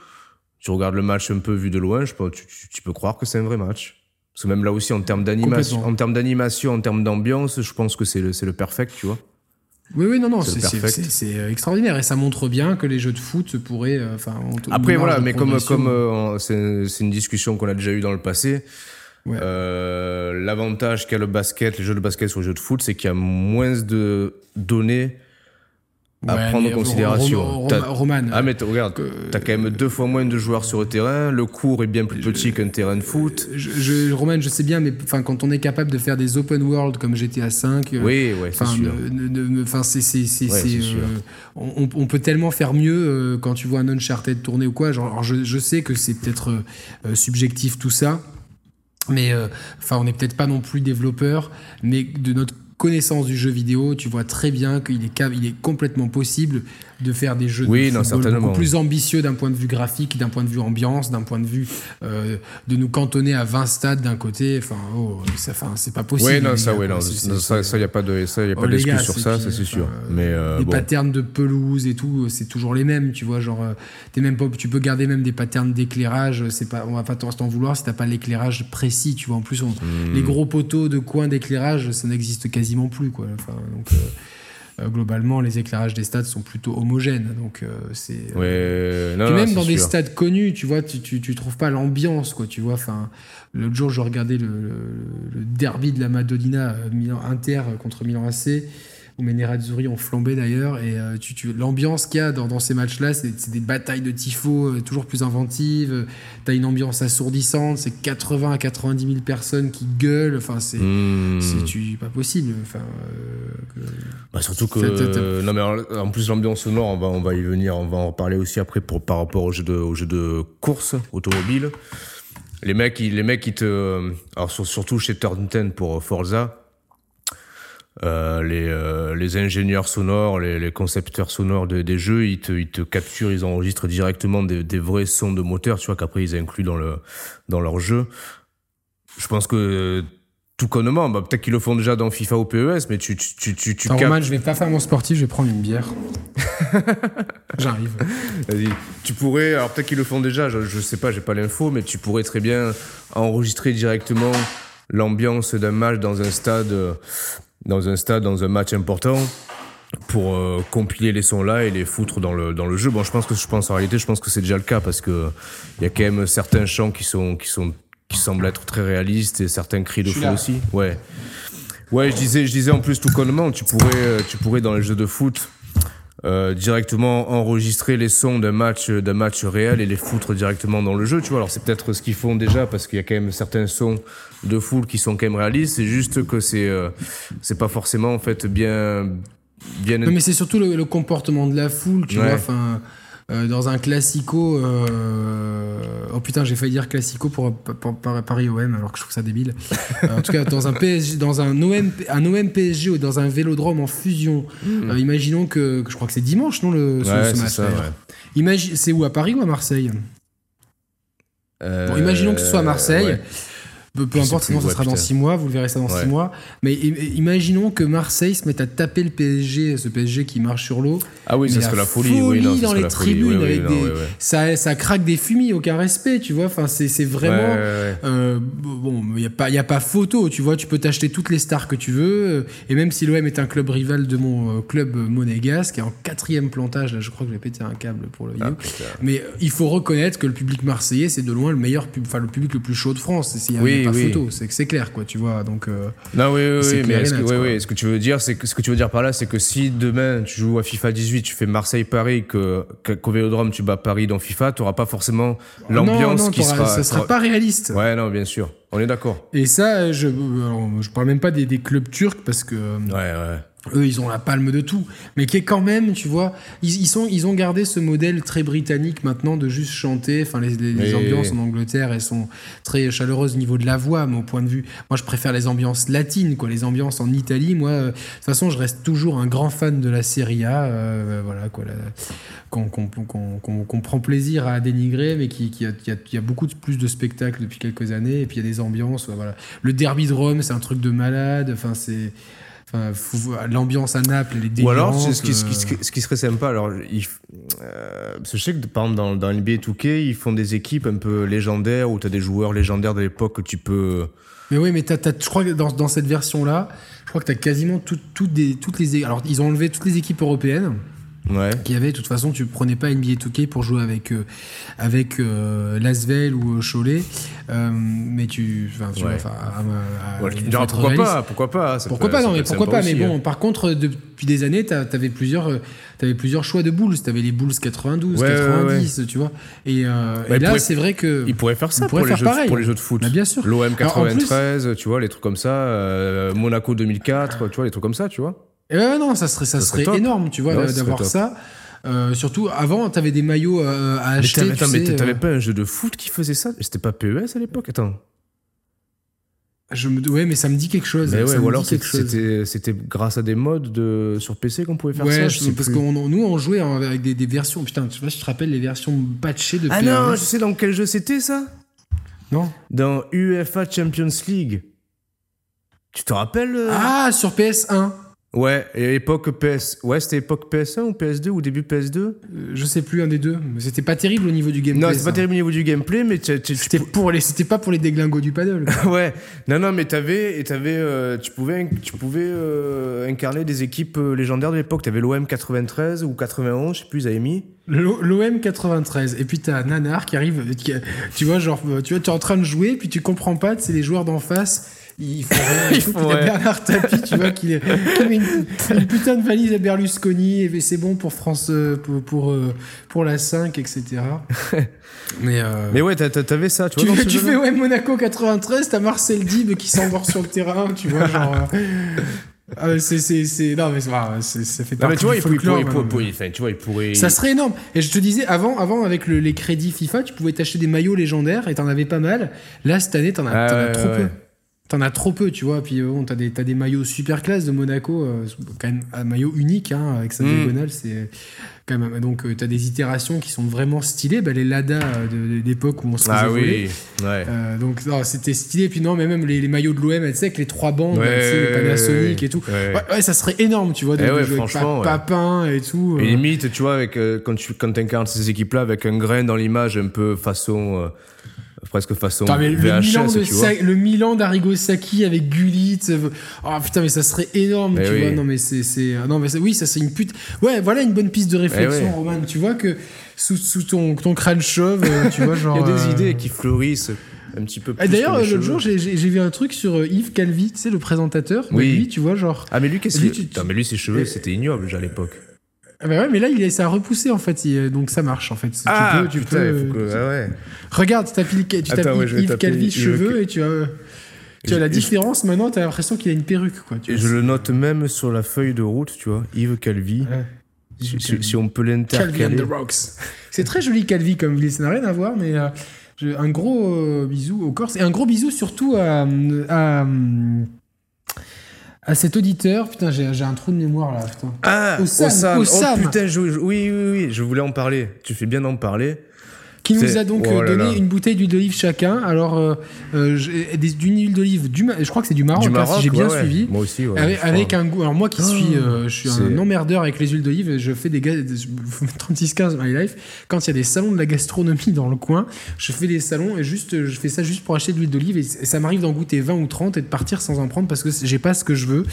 tu regardes le match un peu vu de loin, je pense, tu, tu- tu peux croire que c'est un vrai match. Parce que même là aussi, en termes d'animation, en termes d'animation, en termes d'ambiance, je pense que c'est le, c'est le perfect, tu vois. Oui, oui, non, non, C'est euh, extraordinaire et ça montre bien que les jeux de foot pourraient. euh, Enfin, Après, voilà, mais comme, comme euh, c'est c'est une discussion qu'on a déjà eue dans le passé, Ouais. euh, l'avantage qu'a le basket, les jeux de basket sur les jeux de foot, c'est qu'il y a moins de données à Ouais, prendre en considération. Roman, Ah, mais regarde, que- t'as quand même deux fois moins de joueurs sur le terrain, le court est bien plus petit qu'un terrain de foot. je, je- Roman, je sais bien, mais enfin, quand on est capable de faire des open world comme GTA 5, euh, Oui, ouais, c'est sûr. enfin, c'est, c'est, euh, on, peut tellement faire mieux euh, quand tu vois un Uncharted tourner ou quoi. Genre, je, je sais que c'est peut-être subjectif tout ça, mais euh, on n'est peut-être pas non plus développeur, mais de notre connaissance du jeu vidéo, tu vois très bien qu'il est, est complètement possible de faire des jeux oui, de non, football certainement. beaucoup plus ambitieux d'un point de vue graphique, d'un point de vue ambiance, d'un point de vue euh, de nous cantonner à 20 stades d'un côté. Enfin, oh, c'est pas possible. Oui, non, les ça, gars, oui, quoi. non, C'est- non, c'est- ça, ça, y a pas de, ça, y a Oh, pas les d'excuse gars, sur ça, ça c'est sûr. Mais euh, les bon. patterns de pelouse et tout, c'est toujours les mêmes, tu vois. Genre, euh, t'es même pas, tu peux garder même des patterns d'éclairage. C'est pas, on va pas t'en vouloir si t'as pas l'éclairage précis, tu vois. En plus, on- Hmm. les gros poteaux de coin d'éclairage, ça n'existe quasiment plus, quoi. Enfin, donc, euh, globalement, les éclairages des stades sont plutôt homogènes. Donc, euh, c'est. Ouais, non, Puis non, même dans des sûr. stades connus, tu vois, tu, tu, tu trouves pas l'ambiance, quoi, tu vois. Enfin, l'autre jour, je regardais le, le, le derby de la Madonnina, euh, Milan Inter contre Milan AC, où mes Nerazzurri ont flambé d'ailleurs, et euh, tu, tu, l'ambiance qu'il y a dans, dans ces matchs-là, c'est, des batailles de tifos euh, toujours plus inventives. T'as une ambiance assourdissante, c'est 80 à 90 000 personnes qui gueulent. Enfin, c'est, Hmm. tu, pas possible. Enfin, euh, que- Bah, surtout que euh, non mais en, en plus l'ambiance sonore on va on va y venir on va en reparler aussi après pour par rapport au jeu de au jeu de course automobile les mecs ils, les mecs ils te alors sur- surtout chez Turn 10 pour Forza euh, les, euh, les ingénieurs sonores, les, les concepteurs sonores de- des jeux, ils te, ils te capturent, ils enregistrent directement des, des vrais sons de moteur, tu vois, qu'après ils incluent dans, le, dans leur jeu. Je pense que tout connement, bah, peut-être qu'ils le font déjà dans FIFA ou PES, mais tu, tu, tu, tu, tu Attends, Roman, je vais pas faire mon sportif, je vais prendre une bière. J'arrive. Vas-y. Tu pourrais, alors peut-être qu'ils le font déjà, je, je sais pas, j'ai pas l'info, mais tu pourrais très bien enregistrer directement l'ambiance d'un match dans un stade, euh, dans un stade, dans un match important pour euh, compiler les sons là et les foutre dans le dans le jeu. Bon, je pense que je pense en réalité, je pense que c'est déjà le cas parce que il y a quand même certains chants qui sont qui sont qui semblent être très réalistes et certains cris de fou aussi. Ouais. Ouais, je disais, je disais en plus tout connement, tu pourrais, euh, tu pourrais dans les jeux de foot euh, directement enregistrer les sons d'un match, d'un match réel et les foutre directement dans le jeu. Tu vois, alors c'est peut-être ce qu'ils font déjà parce qu'il y a quand même certains sons de foule qui sont quand même réalistes. C'est juste que c'est, euh, c'est pas forcément en fait bien, bien. Non, mais c'est surtout le, le comportement de la foule, tu Ouais. vois. Enfin, euh, dans un classico. euh, Oh putain, j'ai failli dire classico pour, pour- pour Paris OM, alors que je trouve ça débile. Euh, en tout cas, dans un PSG, dans un OM, un OM PSG ou dans un vélodrome en fusion. euh, imaginons que, que je crois que c'est dimanche, non le ce. Ouais, ce c'est match. ouais. C'est où à Paris ou à Marseille? Bon, imaginons que ce soit à Marseille. Ouais. Peu, importe, sinon ça ouais, sera dans putain. 6 mois, vous le verrez ça dans Ouais. 6 mois. Mais imaginons que Marseille se mette à taper le PSG, ce PSG qui marche sur l'eau. Ah oui, ça serait la folie. folie oui, non, dans les la tribunes, Oui, oui, avec non, des. Ça, ça craque des fumis, aucun respect, tu vois. Enfin, c'est c'est vraiment. Euh, bon, il n'y a, pas- y a pas photo, tu vois. Tu peux t'acheter toutes les stars que tu veux. euh, Et même si l'OM est un club rival de mon euh, club monégasque, qui est en quatrième plantage, là, je crois que j'ai pété un câble pour le Ah, vidéo. putain. Mais il faut reconnaître que le public marseillais, c'est de loin le meilleur, enfin le public le plus chaud de France. A, Oui, y a pas oui. photo, c'est que c'est clair, quoi, tu vois. Donc, euh, Non, oui, oui, oui, mais est-ce que, net, oui, quoi. oui, ce que tu veux dire, c'est que ce que tu veux dire par là, c'est que si demain tu joues à FIFA 18, tu fais Marseille-Paris, que qu'au Vélodrome tu bats Paris dans FIFA, tu n'auras pas forcément l'ambiance qui sera. ça sera pas réaliste. Ouais, non, bien sûr, on est d'accord. Et ça, je, alors, je parle même pas des, des clubs turcs parce que euh, Ouais, ouais. Eux, ils ont la palme de tout. Mais qui est quand même, tu vois, ils, ils sont, ils ont gardé ce modèle très britannique maintenant de juste chanter. Enfin, les, les- ambiances en Angleterre, elles sont très chaleureuses au niveau de la voix, mais au point de vue, moi, je préfère les ambiances latines, quoi. Les ambiances en Italie, moi, euh, de toute façon, je reste toujours un grand fan de la Serie A, euh, voilà, quoi, qu'on qu'on- qu'on- qu'on- qu'on prend plaisir à dénigrer, mais qui, qui a, qui a- a beaucoup de- plus de spectacles depuis quelques années. Et puis il y a des ambiances, voilà. Le derby de Rome, c'est un truc de malade. Enfin, c'est Enfin, l'ambiance à Naples, elle est Ou alors, ce qui, ce, qui, ce qui serait sympa, alors, il, euh, parce que je sais que par exemple dans, dans NBA 2K, ils font des équipes un peu légendaires où tu as des joueurs légendaires de l'époque que tu peux. Mais oui, mais t'as, t'as- je crois que dans, dans cette version-là, je crois que tu as quasiment tout- toutes des, toutes les. Alors, ils ont enlevé toutes les équipes européennes Ouais. qu'il y avait. De toute façon, tu prenais pas NBA 2K pour jouer avec, euh, avec euh, Lasvel ou euh, Cholet. Euh, mais tu. Enfin, tu Ouais. vois, à- à- Ouais, tu me diras pourquoi réaliste. pas, pourquoi pas. Pourquoi peut- pas Non, mais pourquoi pas Mais aussi, bon, hein. par contre, depuis des années, tu avais plusieurs, euh, t'avais plusieurs choix de Bulls. Tu avais les Bulls 92, Ouais, ouais, 90, tu vois. Et, euh, Ouais, et là, c'est vrai que. Ils pourraient faire ça pour, les jeux, pareil. pour les jeux de foot. Bah, bien sûr. L'OM Alors, en plus- 93, tu vois, les trucs comme ça. euh, Monaco 2004, tu vois, les trucs comme ça, tu vois. Euh, non, ça serait, ça Ça serait énorme, tu vois, Ouais, d'avoir ça. Euh, surtout, avant, t'avais des maillots euh, à Mais acheter. attends, mais t'avais euh. pas un jeu de foot qui faisait ça? C'était pas PES à l'époque? Attends. Je me... Ouais, mais ça me dit quelque chose. Mais ouais, ou alors c'était grâce à des modes de, sur PC qu'on pouvait faire Ouais, ça. je- sais parce que nous, on jouait avec des, des versions. Putain, tu vois, je te rappelle les versions patchées de Ah PRS. non, je sais dans quel jeu c'était ça? Non. Dans UEFA Champions League. Tu te rappelles Ah, sur PS1. Ouais, et époque PS. Ouais, c'était époque PS1 ou PS2 ou début PS2 Euh, Je sais plus, un des deux. Mais C'était pas terrible au niveau du gameplay. Non, c'est pas terrible au niveau du gameplay, mais C'était pour les, c'était pas pour les déglingos du paddle. Ouais, non, non, mais t'avais, et t'avais, euh, tu pouvais, tu pouvais euh, incarner des équipes euh, légendaires de l'époque. T'avais l'OM 93 ou 91, je sais plus, ils avaient mis. L'OM 93 et puis t'as Nanar qui arrive qui- tu vois genre tu vois tu es en train de jouer puis tu comprends pas c'est les joueurs d'en face ils font Ils font t'as rien. Bernard Tapie tu vois qui, qui met une, une putain de valise à Berlusconi et c'est bon pour France euh, pour pour, euh, pour la 5 etc mais euh, Mais ouais, t'a- t'a- t'avais ça, tu tu, vois. tu jeu-là fais ouais Monaco 93 t'as Marcel Dib qui s'endort sur le terrain tu vois genre ah, c'est c'est c'est non mais ah, c'est- ça fait Non, mais partie tu vois, du il pourrait, il il il pourrait- enfin, tu vois, il pourrait. Ça serait énorme. Et je te disais, avant, avant avec le- les crédits FIFA, tu pouvais t'acheter des maillots légendaires et t'en avais pas mal. Là, cette année, t'en as, Ah t'en as ouais, trop ouais, peu. T'en as trop peu, tu vois. Puis euh, bon, t'as des, des maillots super classe de Monaco, euh, quand même un maillot unique, hein, avec sa Mm. diagonale. C'est quand même. Donc, euh, t'as des itérations qui sont vraiment stylées. Bah, les Lada euh, de, de l'époque où on se faisait Ah oui, ouais. Euh, donc, c'était stylé. Puis non, mais même les, les maillots de l'OM, tu sais, avec les trois bandes, Ouais, les ouais, Panasonic et tout. ouais. Ça serait énorme, tu vois, de, Eh jouer avec franchement, ouais. Papin et tout. Et limite, tu vois, avec, quand tu quand incarnes ces équipes-là, avec un grain dans l'image, un peu façon. Euh, presque façon mais le Milan, tu vois. Sa- le Milan d'Arrigo Sacchi avec Gullit. euh, Oh putain, mais ça serait énorme, Mais tu oui. vois. Non, mais c'est. c'est- ah, Non, mais oui, ça c'est une pute. Ouais, voilà une bonne piste de réflexion, Eh ouais. Roman. Tu vois que sous, sous ton, ton crâne chauve, euh, tu vois, genre. Il y a des euh, idées qui fleurissent un petit peu plus. d'ailleurs, les euh, l'autre jour, j'ai- vu un truc sur euh, Yves Calvi, tu sais, le présentateur. Oui. Lui, tu vois, genre. Ah, mais lui, qu'est-ce que. tu- mais lui, ses cheveux, c'était ignoble déjà à l'époque. Ah bah ouais, mais là, il ça a repoussé en fait, il- donc ça marche en fait. Tu peux, tu putain, peux, il faut que. Ah ouais. Regarde, tu tapes, tu tapes Attends, Yves Calvi cheveux et tu as, tu as Et la je- différence maintenant, tu as l'impression qu'il a une perruque. Quoi, tu je le note même sur la feuille de route, tu vois. Yves Calvi. Ouais. Si, si- Calvi. si on peut Calvi and l'intercaler. the Rocks. C'est très joli Calvi comme ville, ça n'a rien à voir, mais euh, un gros euh, bisou au Corse et un gros bisou surtout à, à, à cet auditeur. Putain, j'ai j'ai un trou de mémoire là. Putain. Ah. Oh putain, je- je- oui, oui, oui, je voulais en parler. Tu fais bien d'en parler. Qui nous a donc oh euh, là donné là. une bouteille d'huile d'olive chacun. Alors, euh, euh, d'une huile d'olive, du, je crois que c'est du Maroc, du hein, Maroc, si j'ai bien ouais, suivi. Moi aussi, ouais. avec un goût. Alors moi qui Oh, suis, euh, je suis un emmerdeur avec les huiles d'olive, je fais des ga- je- 36-15 my life. Quand il y a des salons de la gastronomie dans le coin, je fais des salons et juste, je fais ça juste pour acheter de l'huile d'olive et, et ça m'arrive d'en goûter 20 ou 30 et de partir sans en prendre parce que j'ai pas ce que je veux.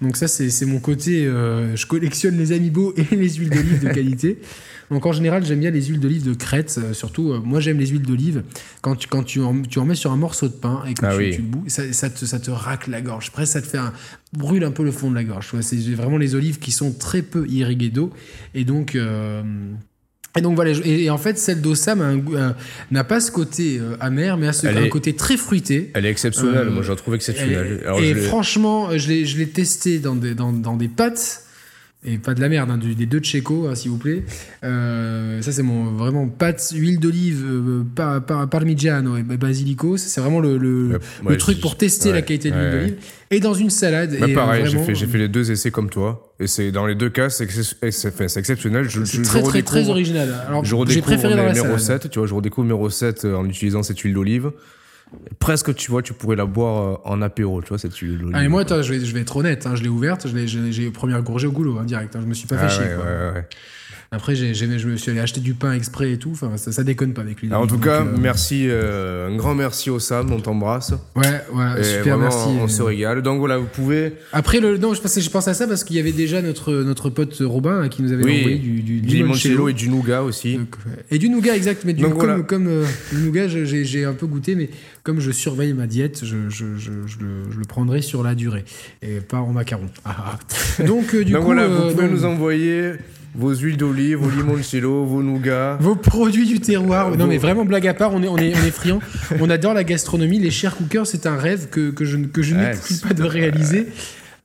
Donc ça c'est c'est mon côté, euh, je collectionne les amiibo et les huiles d'olive de qualité. Donc en général j'aime bien les huiles d'olive de crête, euh, surtout euh, moi j'aime les huiles d'olive quand tu quand tu en, tu en mets sur un morceau de pain et que Ah tu, oui. tu le boues, ça, ça te ça te racle la gorge. Presque ça te fait un, brûle un peu le fond de la gorge. C'est vraiment les olives qui sont très peu irriguées d'eau et donc euh, et donc voilà, et, et en fait celle d'Ossam n'a pas ce côté euh, amer, mais a ce, un est- côté très fruité. Elle est exceptionnelle, Euh, moi je la trouve exceptionnelle. Et, Alors, et je franchement, je l'ai, je l'ai testé dans des, dans, dans des pâtes. Et pas de la merde, hein, du- des deux Checo, hein, s'il vous plaît. Euh, ça, c'est mon vraiment pâtes, huile d'olive, euh, pa- pa- parmigiano et basilico. C'est vraiment le, le, Ouais, le ouais, truc pour tester ouais, la qualité de l'huile d'olive. Et dans une salade. Bah, et, euh, pareil, j'ai fait, j'ai fait les deux essais comme toi. Et c'est dans les deux cas, c'est exceptionnel. C'est très, je très, très original. Alors, j'ai préféré dans la mes salade. recettes, tu vois, je redécouvre mes recettes euh, en utilisant cette huile d'olive. Presque, tu vois, tu pourrais la boire euh, en apéro, tu vois, cette. Ah, et moi, attends, je, vais, je vais être honnête, hein, je l'ai ouverte, je l'ai- j'ai j'ai première gorgée au goulot, hein, direct. hein, je me suis pas fait Ah, chier. ouais, quoi. ouais, ouais. Après, j'ai- j'ai- je me suis allé acheter du pain exprès et tout. Enfin, ça, ça déconne pas avec lui. Alors, en tout Donc, cas, euh, merci, euh, un grand merci au Sam, on t'embrasse. Ouais, ouais, Et super, vraiment, merci. On se régale. Donc voilà, vous pouvez. Après, le, non, je pensais, je pense à ça parce qu'il y avait déjà notre, notre pote Robin hein, qui nous avait Oui, envoyé du, du, Du limoncello. et du nougat aussi. Donc, et du nougat, exact. Mais du, Donc, comme, voilà. comme euh, le nougat, j'ai un peu goûté, mais comme je surveille ma diète, je, je, je, je le, je le prendrai sur la durée et pas en macaron. Ah, ah. Donc, du Donc coup, voilà, vous pouvez nous envoyer vos huiles d'olive, vos limoncello, vos nougats. Vos produits du terroir. Non, Vos- mais vraiment, blague à part, on est, on est, on est friands. On adore la gastronomie. Les chers cookers, c'est un rêve que, que je, ne- que je Ouais, n'exclus c'est- pas de réaliser.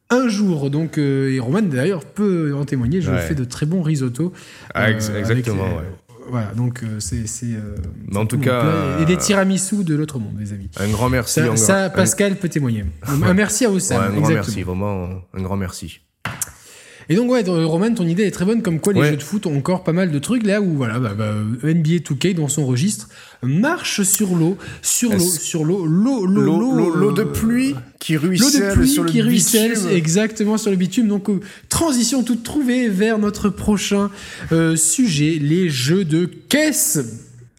Un jour, donc, euh, et Roman d'ailleurs peut en témoigner, je Ouais. fais de très bons risottos. Ah, ex- euh, exactement, les- ouais. voilà, donc euh, c'est. euh, en tout cas, plat. euh, Et des tiramisu de l'autre monde, les amis. Un grand merci. Ça, ça, Pascal peut témoigner. Un merci à un, Oussam. ouais, un grand exactement. merci, vraiment, un grand merci. Et donc, ouais, Roman, ton idée est très bonne, comme quoi les Ouais. jeux de foot ont encore pas mal de trucs là où, voilà, bah, bah, NBA 2K dans son registre marche sur l'eau, sur l'eau, sur l'eau, l'eau, l'eau, L'eau l'eau, l'eau- l'eau de euh, pluie qui L'eau ruisselle de pluie sur le qui ruisselle bitume. exactement sur le bitume. Donc, euh, transition toute trouvée vers notre prochain euh, sujet, les jeux de caisse.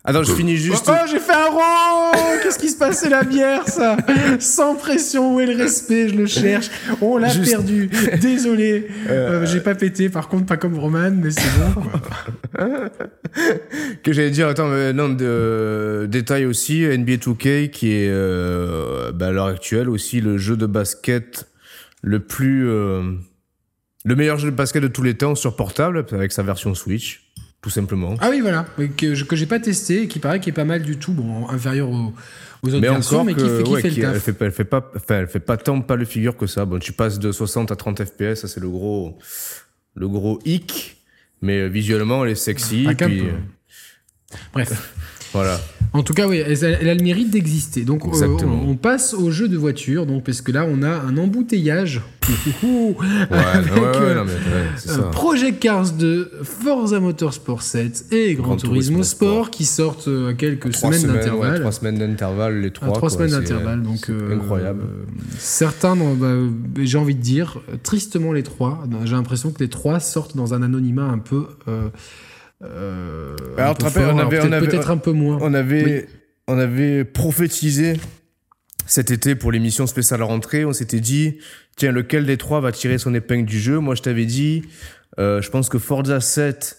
Attends, je finis juste. Oh, j'ai fait un rond Qu'est-ce qui se passe C'est la bière, ça Sans pression, où est le respect Je le cherche. On l'a Juste- perdu. Désolé. Euh, j'ai pas pété, par contre, pas comme Roman, mais c'est bon. quoi. que j'allais dire, attends, mais non, de, détail aussi, NBA 2K qui est euh, bah, à l'heure actuelle aussi le jeu de basket le plus. euh, le meilleur jeu de basket de tous les temps sur portable avec sa version Switch, tout simplement. Ah oui, voilà. Que, je- que j'ai pas testé et qui paraît qu'il est pas mal du tout. Bon, inférieur aux, aux autres Mais encore mais qui fait, qui ouais, fait qui- le elle taf. fait pas, elle fait pas, enfin, elle fait pas tant pas le figure que ça. Bon, tu passes de 60 à 30 FPS, ça c'est le gros, le gros hic. Mais euh, visuellement, elle est sexy. Qu'un puis, euh, Bref. voilà. En tout cas, oui, elle, elle a le mérite d'exister. Donc, euh, on, on passe au jeu de voiture. Donc, parce que là, on a un embouteillage. Ouais, Avec, ouais, ouais, euh, non, Euh. Project Cars 2, Forza Motorsport 7 et Gran, Gran Turismo, Turismo Sport, Sport. qui sortent euh, à quelques Trois semaines d'intervalle. trois semaines d'intervalle, les À trois. trois quoi, semaines d'intervalle, donc incroyable. certains, bah, j'ai envie de dire, tristement les trois. J'ai l'impression que les trois sortent dans un anonymat un peu. Euh, Alors, peu fort. on avait- on peut-être, avait- peut-être un peu moins. On avait, Oui. on avait prophétisé cet été pour l'émission spéciale rentrée. On s'était dit, tiens, lequel des trois va tirer son épingle du jeu? Moi, je t'avais dit, euh, je pense que Forza 7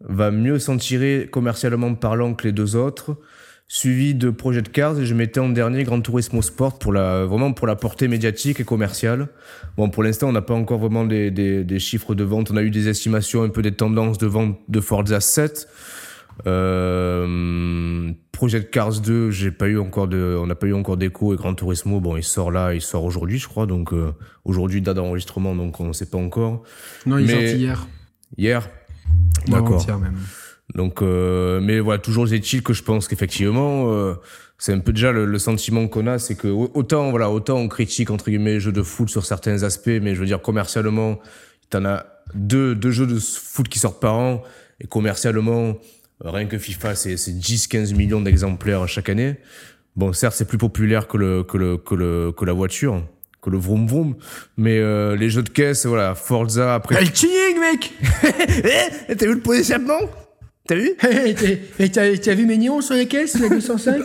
va mieux s'en tirer commercialement parlant que les deux autres. Suivi de Project Cars et je mettais en dernier Gran Turismo Sport pour la, vraiment pour la portée médiatique et commerciale. Bon, pour l'instant, on n'a pas encore vraiment des, des, des chiffres de vente. On a eu des estimations, un peu des tendances de vente de Forza 7. Euh, Project Cars 2, j'ai pas eu encore de, on n'a pas eu encore d'écho et Gran Turismo, bon, il sort là, il sort aujourd'hui, je crois, donc euh, aujourd'hui date d'enregistrement, donc on ne sait pas encore. Non, ils mais- sortent hier. Hier, d'accord. même. Donc, euh, mais voilà, toujours est-il que je pense qu'effectivement, euh, c'est un peu déjà le, le sentiment qu'on a, c'est que au- autant voilà, autant on critique entre guillemets les jeux de foot sur certains aspects, mais je veux dire commercialement, t'en as deux, deux jeux de foot qui sortent par an et commercialement, rien que FIFA, c'est c'est 10-15 millions d'exemplaires chaque année. Bon, certes, c'est plus populaire que le que le que le que la voiture, que le vroom vroom, mais euh, les jeux de caisse, voilà, Forza après. El ching, mec Eh, t'as vu le d'échappement T'as vu hey, T'as t'as vu mes néons sur les caisses, la 205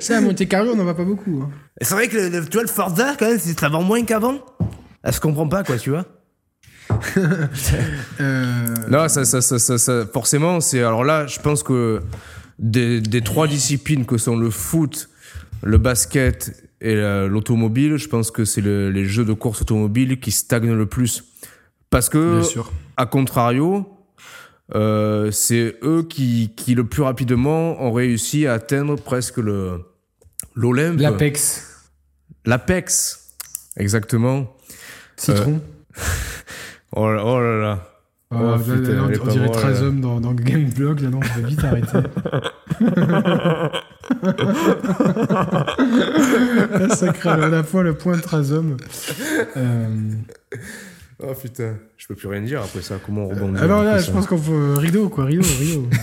Ça, à Monte Carlo, on n'en va pas beaucoup. hein. C'est vrai que le, le- tu vois, le Forza, quand même, c'est- ça vend moins qu'avant. Elle se comprend pas, quoi, tu vois. Euh, Non, ça, ça, ça, ça, ça- forcément, c'est. Alors là, je pense que des, des trois disciplines que sont le foot, le basket et la- l'automobile, je pense que c'est le- les jeux de course automobile qui stagnent le plus. Parce que, Bien sûr. à contrario, euh, c'est eux qui, qui, le plus rapidement, ont réussi à atteindre presque le l'Olympe. L'Apex. L'Apex. Exactement. Citron. Oh là, oh là là. Oh, oh, là, putain, là, elle est on dirait drôle, Trazom dans, dans Gameblog. Là, non, je vais vite arrêter. Là, ça crée à la fois le point de Trazom. Euh, Oh putain, je peux plus rien dire après ça. Comment on rebondit alors là, ça je pense qu'on faut rideau, quoi. Rideau, rideau.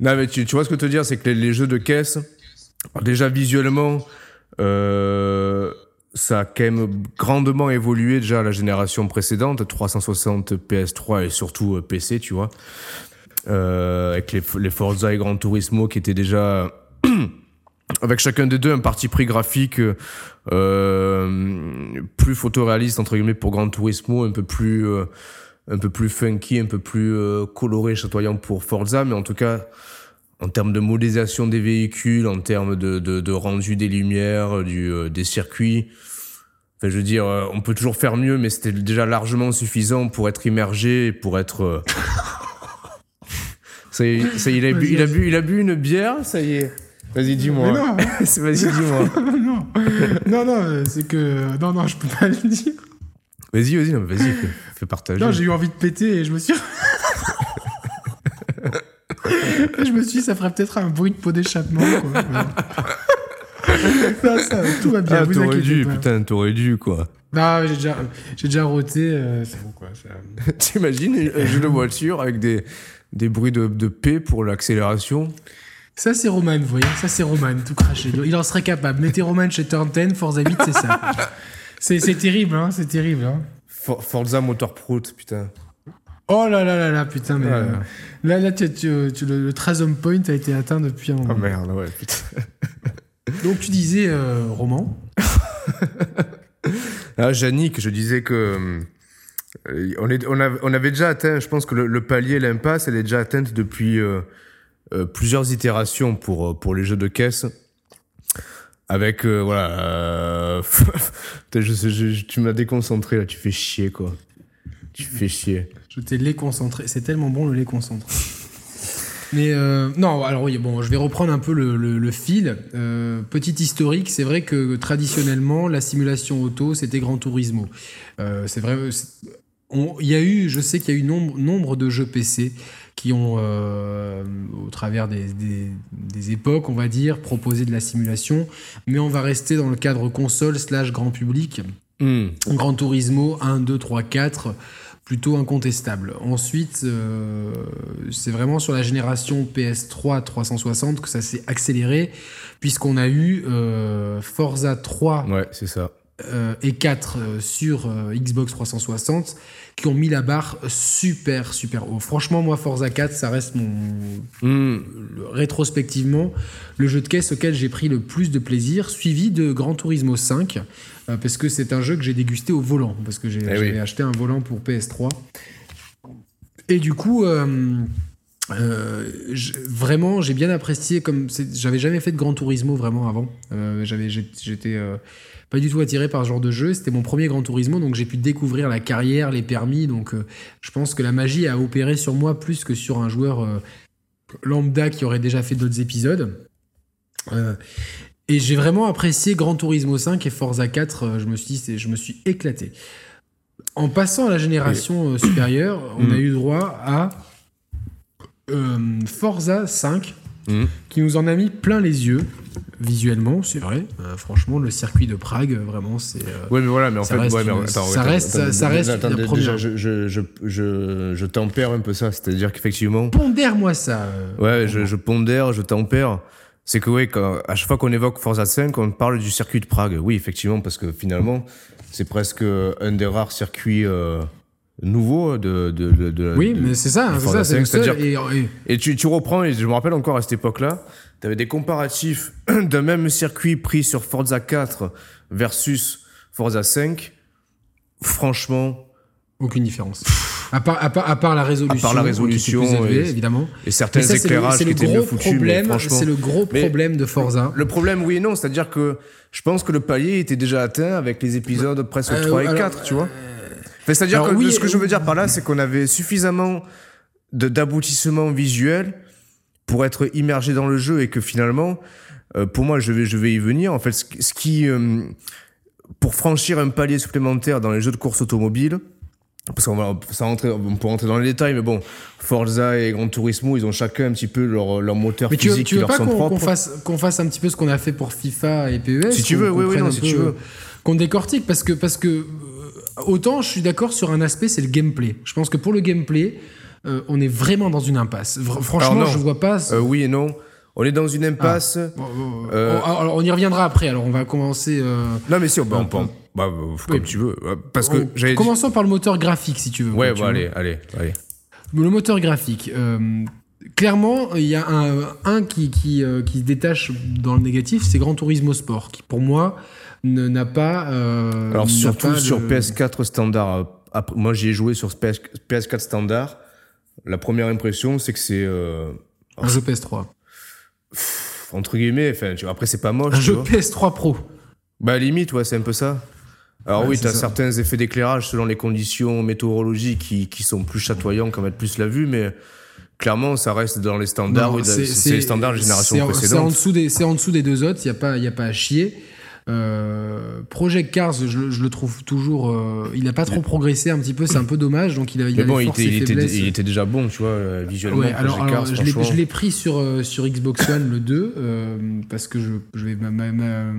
Non, mais tu, tu vois ce que te dire, c'est que les, les jeux de caisse, déjà visuellement, euh, ça a quand même grandement évolué déjà à la génération précédente, 360 PS3 et surtout euh, PC, tu vois. Euh, avec les, les Forza et Gran Turismo qui étaient déjà avec chacun des deux un parti pris graphique euh, plus photoréaliste entre guillemets pour Gran Turismo, un peu plus euh, un peu plus funky, un peu plus euh, coloré, chatoyant pour Forza, mais en tout cas en termes de modélisation des véhicules, en termes de, de, de rendu des lumières, du, euh, des circuits. Enfin, je veux dire, euh, on peut toujours faire mieux, mais c'était déjà largement suffisant pour être immergé et pour être. euh, ça y est, ça y est, il, a bu, il, a bu, il a bu une bière, ça y est. Vas-y, Mais dis-moi. non, Vas-y, dis-moi. non, non, non, euh, c'est que. Non, non, je peux pas le dire. Vas-y, vas-y, vas-y, fais, fais partager. Non, j'ai eu envie de péter et je me suis. je me suis dit, ça ferait peut-être un bruit de pot d'échappement. quoi. Non, ça, tout va bien. Ah, t'aurais dû, pas. putain, t'aurais dû, quoi. Non, j'ai déjà, j'ai déjà roté. euh, c'est bon, quoi. ça- T'imagines un jeu de voiture avec des, des bruits de, de P pour l'accélération Ça, c'est Roman, vous voyez. Ça, c'est Roman, tout craché. Il en serait capable. Mettez Roman chez Turn 10, Forza 8, c'est ça. C'est, terrible, hein. C'est terrible, hein. For- Forza Motorprout, putain. Oh là là là là, putain, mais. Ouais. euh, là, là, tu, tu- tu- le, le Point a été atteint depuis un moment. Oh merde, ouais, putain. Donc, tu disais, euh, Roman. Ah, Yannick, je disais que. euh, on, est, on, avait, on avait déjà atteint, je pense que le, le palier, l'impasse, elle est déjà atteinte depuis euh, plusieurs itérations pour, euh, pour les jeux de caisse. Avec, euh, voilà. euh, je je- je- tu m'as déconcentré là, tu fais chier quoi. Tu fais chier. Je t'ai lait concentré. C'est tellement bon le lait concentré. Mais euh, non, alors oui, bon, je vais reprendre un peu le, le- fil. Euh, petit historique, c'est vrai que traditionnellement, la simulation auto, c'était Gran Turismo. Euh, c'est vrai, il y a eu, je sais qu'il y a eu nombre, nombre de jeux PC qui ont, euh, au travers des, des- des époques, on va dire, proposé de la simulation, mais on va rester dans le cadre console slash grand public. Hmm. Gran Turismo 1, 2, 3, 4, plutôt incontestable. Ensuite, euh, c'est vraiment sur la génération PS3 360 que ça s'est accéléré, puisqu'on a eu euh, Forza 3 Ouais, c'est ça. Euh, et 4 euh, sur euh, Xbox 360 qui ont mis la barre super super haut. Franchement, moi, Forza 4, ça reste mon le- rétrospectivement le jeu de caisse auquel j'ai pris le plus de plaisir, suivi de Gran Turismo 5, euh, parce que c'est un jeu que j'ai dégusté au volant, parce que j'ai Eh oui. acheté un volant pour PS3. Et du coup, euh, je- vraiment, j'ai bien apprécié, comme j'avais jamais fait de Gran Turismo vraiment avant. Euh, j'avais, j'étais euh, pas du tout attiré par ce genre de jeu. C'était mon premier Gran Turismo, donc j'ai pu découvrir la carrière, les permis. Donc, euh, je pense que la magie a opéré sur moi plus que sur un joueur euh, lambda qui aurait déjà fait d'autres épisodes. Euh, et j'ai vraiment apprécié Gran Turismo 5 et Forza 4. euh, je me suis, dit, je me suis éclaté. En passant à la génération supérieure, on Mm. a eu droit à Forza 5 Hmm. qui nous en a mis plein les yeux visuellement, c'est vrai. Euh, franchement, le circuit de Prague, vraiment, c'est. euh, Ouais, mais voilà, mais en Ça fait, reste ouais, mais une- attends, ça attends, reste- attends, ça reste attends, la déjà, je, je, je, je, je tempère un peu ça, c'est-à-dire qu'effectivement, Pondère-moi ça. euh, ouais, je, je pondère, je tempère. C'est que, ouais, quand, à chaque fois qu'on évoque Forza 5, on parle du circuit de Prague. Oui, effectivement, parce que finalement, c'est presque un des rares circuits euh, nouveaux de, de, de, de- Oui, mais c'est ça, hein, c'est ça, c'est le 5, seul. c'est-à-dire Et, tu, tu reprends, et je me rappelle encore à cette époque-là, tu avais des comparatifs d'un même circuit pris sur Forza 4 versus Forza 5. Franchement, aucune différence. À part, à part, à part la résolution, À part la qui était résolution, plus élevée, et- évidemment. et certains ça, c'est le, éclairages c'est qui le étaient gros foutus, mais problème. franchement. C'est le gros problème de Forza. Le problème, oui et non, c'est-à-dire que je pense que le palier était déjà atteint avec les épisodes presque Euh, 3 et alors, 4, tu vois. Enfin, c'est-à-dire que oui, ce que je veux euh, dire par là, c'est qu'on avait suffisamment de- d'aboutissements visuels pour être immergé dans le jeu et que finalement, euh, pour moi, je vais, je vais y venir. En fait, ce, qui- ce qui, euh, pour franchir un palier supplémentaire dans les jeux de course automobile, parce qu'on va, ça rentrer, on peut rentrer dans les détails, mais bon, Forza et Gran Turismo, ils ont chacun un petit peu leur, leur moteur Mais tu, veux- physique qui leur sont qu'on propres. qu'on fasse, qu'on fasse un petit peu ce qu'on a fait pour FIFA et PES Si tu veux, oui, oui, non, si peu, tu veux. euh, Qu'on décortique, parce que, parce que euh, autant je suis d'accord sur un aspect, c'est le gameplay. Je pense que pour le gameplay, euh, on est vraiment dans une impasse. Franchement, je vois pas. Euh, oui et non. On est dans une impasse. Bon, bon, euh, on- alors, on y reviendra après. Alors, on va commencer. Non, mais si, on, bah, on bah, comme Oui. tu veux. Parce que dire- Commençons par le moteur graphique, si tu veux. Ouais, tu vois. allez, allez, allez. Le moteur graphique. clairement, il y a un, un qui, qui, qui se détache dans le négatif, c'est Gran Turismo Sport, qui pour moi n'a pas. euh, Alors, surtout pas sur le- PS4 standard. après- moi, j'y ai joué sur PS, PS4 standard. La première impression, c'est que c'est. euh, Un jeu PS3. pff, entre guillemets, enfin, tu après, c'est pas moche. Un tu jeu vois. PS3 Pro. Bah, limite, ouais, c'est un peu ça. Alors, Ouais, oui, c'est t'as ça. certains effets d'éclairage selon les conditions météorologiques qui, qui sont plus chatoyants, qui en mettent plus la vue, mais clairement, ça reste dans les standards. Oui, c'est les standards de génération en- C'est en, précédente. dessous des, c'est en dessous des deux autres, il n'y a, pas- y a pas à chier. Euh, Project Cars, je, je le trouve toujours. euh, il n'a pas trop progressé un petit peu, c'est un peu dommage. Donc il a, il Mais bon, il était, et il, était, faiblesses. il était déjà bon, tu vois, euh, visuellement. Ouais, alors, alors, Cars, je l'ai- pris sur, sur Xbox One le 2 euh, parce que je, je vais, ma- ma- ma-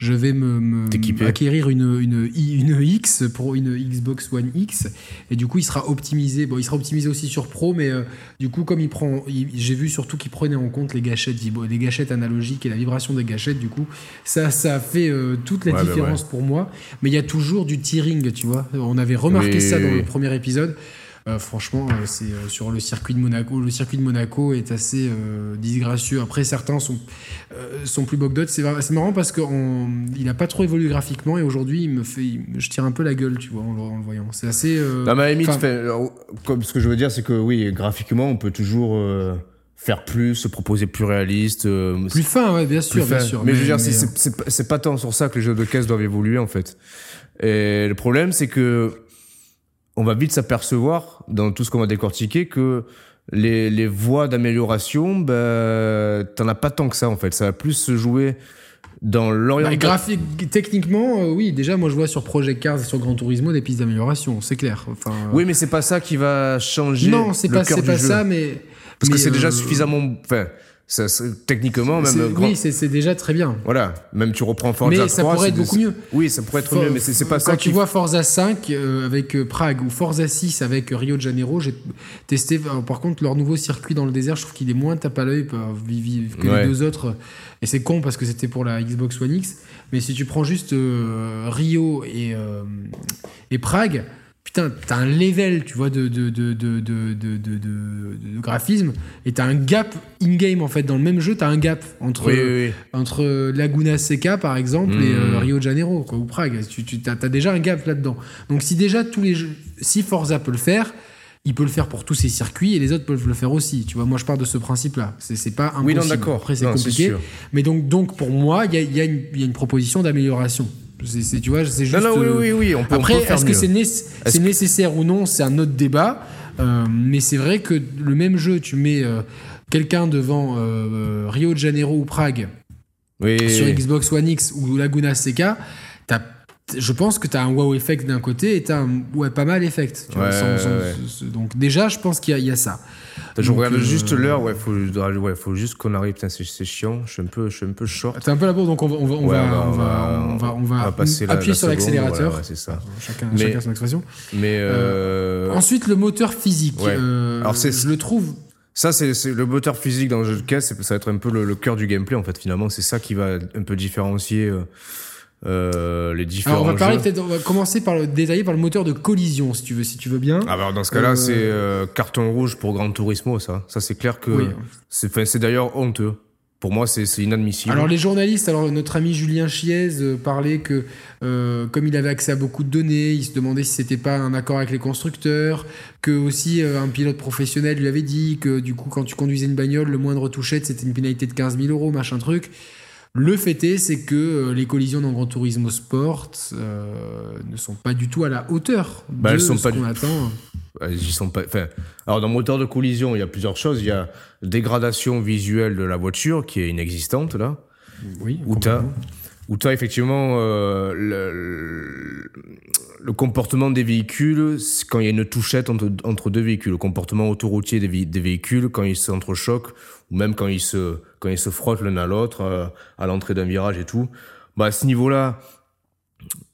je vais me, me- acquérir une, une, une X pour une Xbox One X et du coup il sera optimisé. Bon, il sera optimisé aussi sur Pro, mais euh, du coup comme il prend, j'ai vu surtout qu'il prenait en compte les gâchettes, les gâchettes analogiques et la vibration des gâchettes. Du coup, ça, ça a fait euh, toute la Ouais, bah différence pour moi. Mais il y a toujours du tearing, tu vois. On avait remarqué Oui, ça dans oui. le premier épisode. Euh, franchement, euh, c'est euh, sur le circuit de Monaco. Le circuit de Monaco est assez euh, disgracieux. Après, certains sont, euh, sont plus bogdotes. C'est mar- c'est marrant parce qu'il n'a pas trop évolué graphiquement et aujourd'hui, il me fait, il je tire un peu la gueule, tu vois, en, le- en le voyant. C'est assez. euh, Non, mais à la limite, enfin, fait, alors, comme ce que je veux dire, c'est que oui, graphiquement, on peut toujours euh, faire plus, se proposer plus réaliste. euh, plus fin, ouais, bien sûr, bien sûr. Mais, je veux dire, euh, pas- c'est pas tant sur ça que les jeux de caisse doivent évoluer, en fait. Et le problème, c'est que on va vite s'apercevoir, dans tout ce qu'on va décortiquer, que les, les voies d'amélioration, ben, t'en as pas tant que ça, en fait. Ça va plus se jouer dans bah, l'orientation. graphique, techniquement, euh, oui, déjà, moi je vois sur Project Cars et sur Gran Turismo des pistes d'amélioration, c'est clair. Enfin, euh, oui, mais c'est pas ça qui va changer. non, c'est pas, pas jeu. ça, mais. Parce que c'est déjà euh, suffisamment. Enfin, ça, techniquement, même. euh, grand- Oui, c'est déjà très bien. Voilà, même tu reprends Forza Mais ça 3, pourrait c'est être des- beaucoup mieux. Oui, ça pourrait être For- mieux, mais c'est pas Quand ça tu qui. vois Forza 5 euh, avec euh, Prague ou Forza 6 avec Rio de Janeiro, j'ai testé. par contre, leur nouveau circuit dans le désert, je trouve qu'il est moins tape à l'œil que Ouais. les deux autres. Et c'est con parce que c'était pour la Xbox One X. Mais si tu prends juste euh, Rio et, euh, et Prague, putain, t'as un level, tu vois, de, de, de, de, graphisme. Et t'as un gap in-game, en fait. Dans le même jeu, t'as un gap entre Oui, oui, oui. entre Laguna Seca par exemple et euh, Rio de Janeiro quoi, ou Prague. Tu, tu as, déjà un gap là-dedans. Donc si déjà tous les jeux, si Forza peut le faire, il peut le faire pour tous ses circuits et les autres peuvent le faire aussi. Tu vois, moi je pars de ce principe-là. C'est c'est pas impossible. Oui, non, d'accord. Après c'est Non, compliqué. Mais donc donc pour moi il y a, il y a une- il y a une proposition d'amélioration. C'est- tu vois, c'est juste. Non, non, oui, oui, oui, on peut, on après, peut est-ce que c'est né- Est-ce c'est que- nécessaire ou non C'est un autre débat. Euh, mais c'est vrai que le même jeu, tu mets euh, quelqu'un devant euh, Rio de Janeiro ou Prague Oui, sur Xbox One X ou Laguna Seca, t'as- je pense que tu as un wow effect d'un côté et tu as un ouais, pas mal effect. tu vois, Ouais, sans- sans- ouais. ce- donc déjà, je pense qu'il y, a- il y a ça. Je donc, regarde euh, juste l'heure, ouais, faut, ouais, faut juste qu'on arrive. C'est chiant, je suis un peu, je suis un peu short. C'est un peu bourre, donc on va, on va, on va, on va, on va, on va passer la- appuyer la sur l'accélérateur. voilà, c'est ça. Chacun, Mais- chacun son expression. Mais euh, Ensuite, le moteur physique. Euh, Alors, c'est- je le trouve ça, c'est c'est le moteur physique dans le jeu de caisse, ça va être un peu le, le cœur du gameplay en fait. Finalement, c'est ça qui va un peu différencier euh, les différents Alors on va parler jeux. peut-être, on va commencer par le détailler par le moteur de collision, si tu veux, si tu veux bien. Ah bah alors dans ce cas-là, Euh, c'est euh, carton rouge pour Gran Turismo, ça. Ça, c'est clair que Oui. c'est, d'ailleurs honteux. Pour moi, c'est, inadmissible. Alors les journalistes, alors notre ami Julien Chiez parlait que comme il avait accès à beaucoup de données, il se demandait si c'était pas un accord avec les constructeurs, que aussi un pilote professionnel lui avait dit que du coup quand tu conduisais une bagnole, le moindre touchette c'était une pénalité de 15 000 euros, machin truc. Le fait est, c'est que euh, les collisions dans Gran Turismo Sport euh, ne sont pas du tout à la hauteur Bah, de elles sont ce pas qu'on du- attend. Sont pas. Enfin, alors dans moteur de collision, il y a plusieurs choses. Il y a dégradation visuelle de la voiture qui est inexistante là. Oui, Où t'as. Où t'as effectivement euh, le, comportement des véhicules quand il y a une touchette entre, entre deux véhicules, le comportement autoroutier des, des véhicules quand ils s'entrechoquent ou même quand ils se quand ils se frottent l'un à l'autre euh, à l'entrée d'un virage et tout. Bah à ce niveau-là,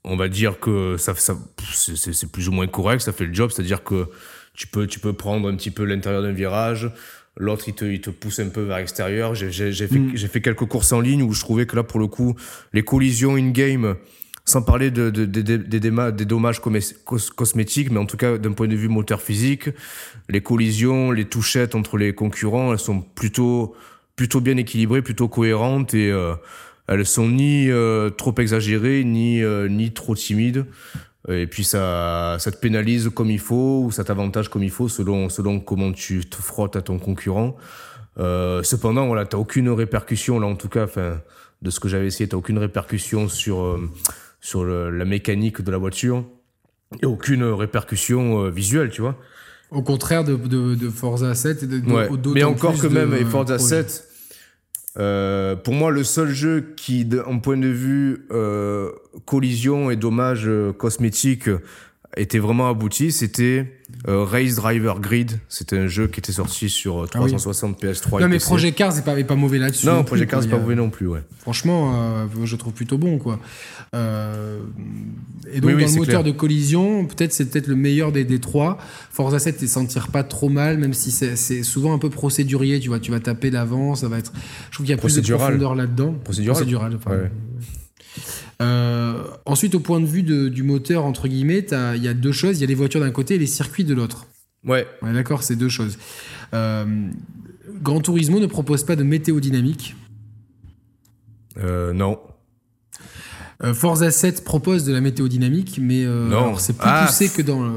on va dire que ça, c'est plus ou moins correct, ça fait le job, c'est-à-dire que tu peux tu peux prendre un petit peu l'intérieur d'un virage. L'autre, il te, il te pousse un peu vers l'extérieur. J'ai, j'ai, j'ai fait, Mm. j'ai fait quelques courses en ligne où je trouvais que là, pour le coup, les collisions in-game, sans parler de, de- de- de- des, déma- des dommages comé- cos- cosmétiques, mais en tout cas d'un point de vue moteur physique, les collisions, les touchettes entre les concurrents, elles sont plutôt, plutôt bien équilibrées, plutôt cohérentes et euh, elles sont ni euh, trop exagérées, ni, euh, ni trop timides. Et puis ça, ça te pénalise comme il faut ou ça t'avantage comme il faut selon, selon comment tu te frottes à ton concurrent. Euh, cependant, voilà, t'as aucune répercussion là en tout cas, enfin, de ce que j'avais essayé, t'as aucune répercussion sur euh, sur le- la mécanique de la voiture et aucune répercussion euh, visuelle, tu vois. Au contraire de, de, de Forza 7 et de, de- Ouais. d'autant Mais encore que même et Forza projet. 7, Euh, pour moi, le seul jeu qui, en point de vue euh, collision et dommages euh, cosmétiques, était vraiment abouti, c'était euh, Race Driver Grid. C'était un jeu qui était sorti sur 360 PS3. Non, mais Project Cars n'est pas, pas mauvais là-dessus. Non, Project Cars n'est pas mauvais non plus, ouais. Franchement, euh, je trouve plutôt bon, quoi. Euh, et donc, dans le moteur de collision, peut-être c'est peut-être le meilleur des, des trois. Forza 7, ne s'en tire pas trop mal, même si c'est souvent un peu procédurier, tu vois. Tu vas taper l'avant, ça va être. Je trouve qu'il y a plus de profondeur là-dedans. Procédural. Procédural, euh, ensuite, au point de vue du moteur, entre guillemets, il y a deux choses. Il y a les voitures d'un côté et les circuits de l'autre. Ouais. D'accord, c'est deux choses. Euh, Gran Turismo ne propose pas de météo dynamique. Euh, non. Forza 7 propose de la météo dynamique, mais c'est plus ah. poussé que dans.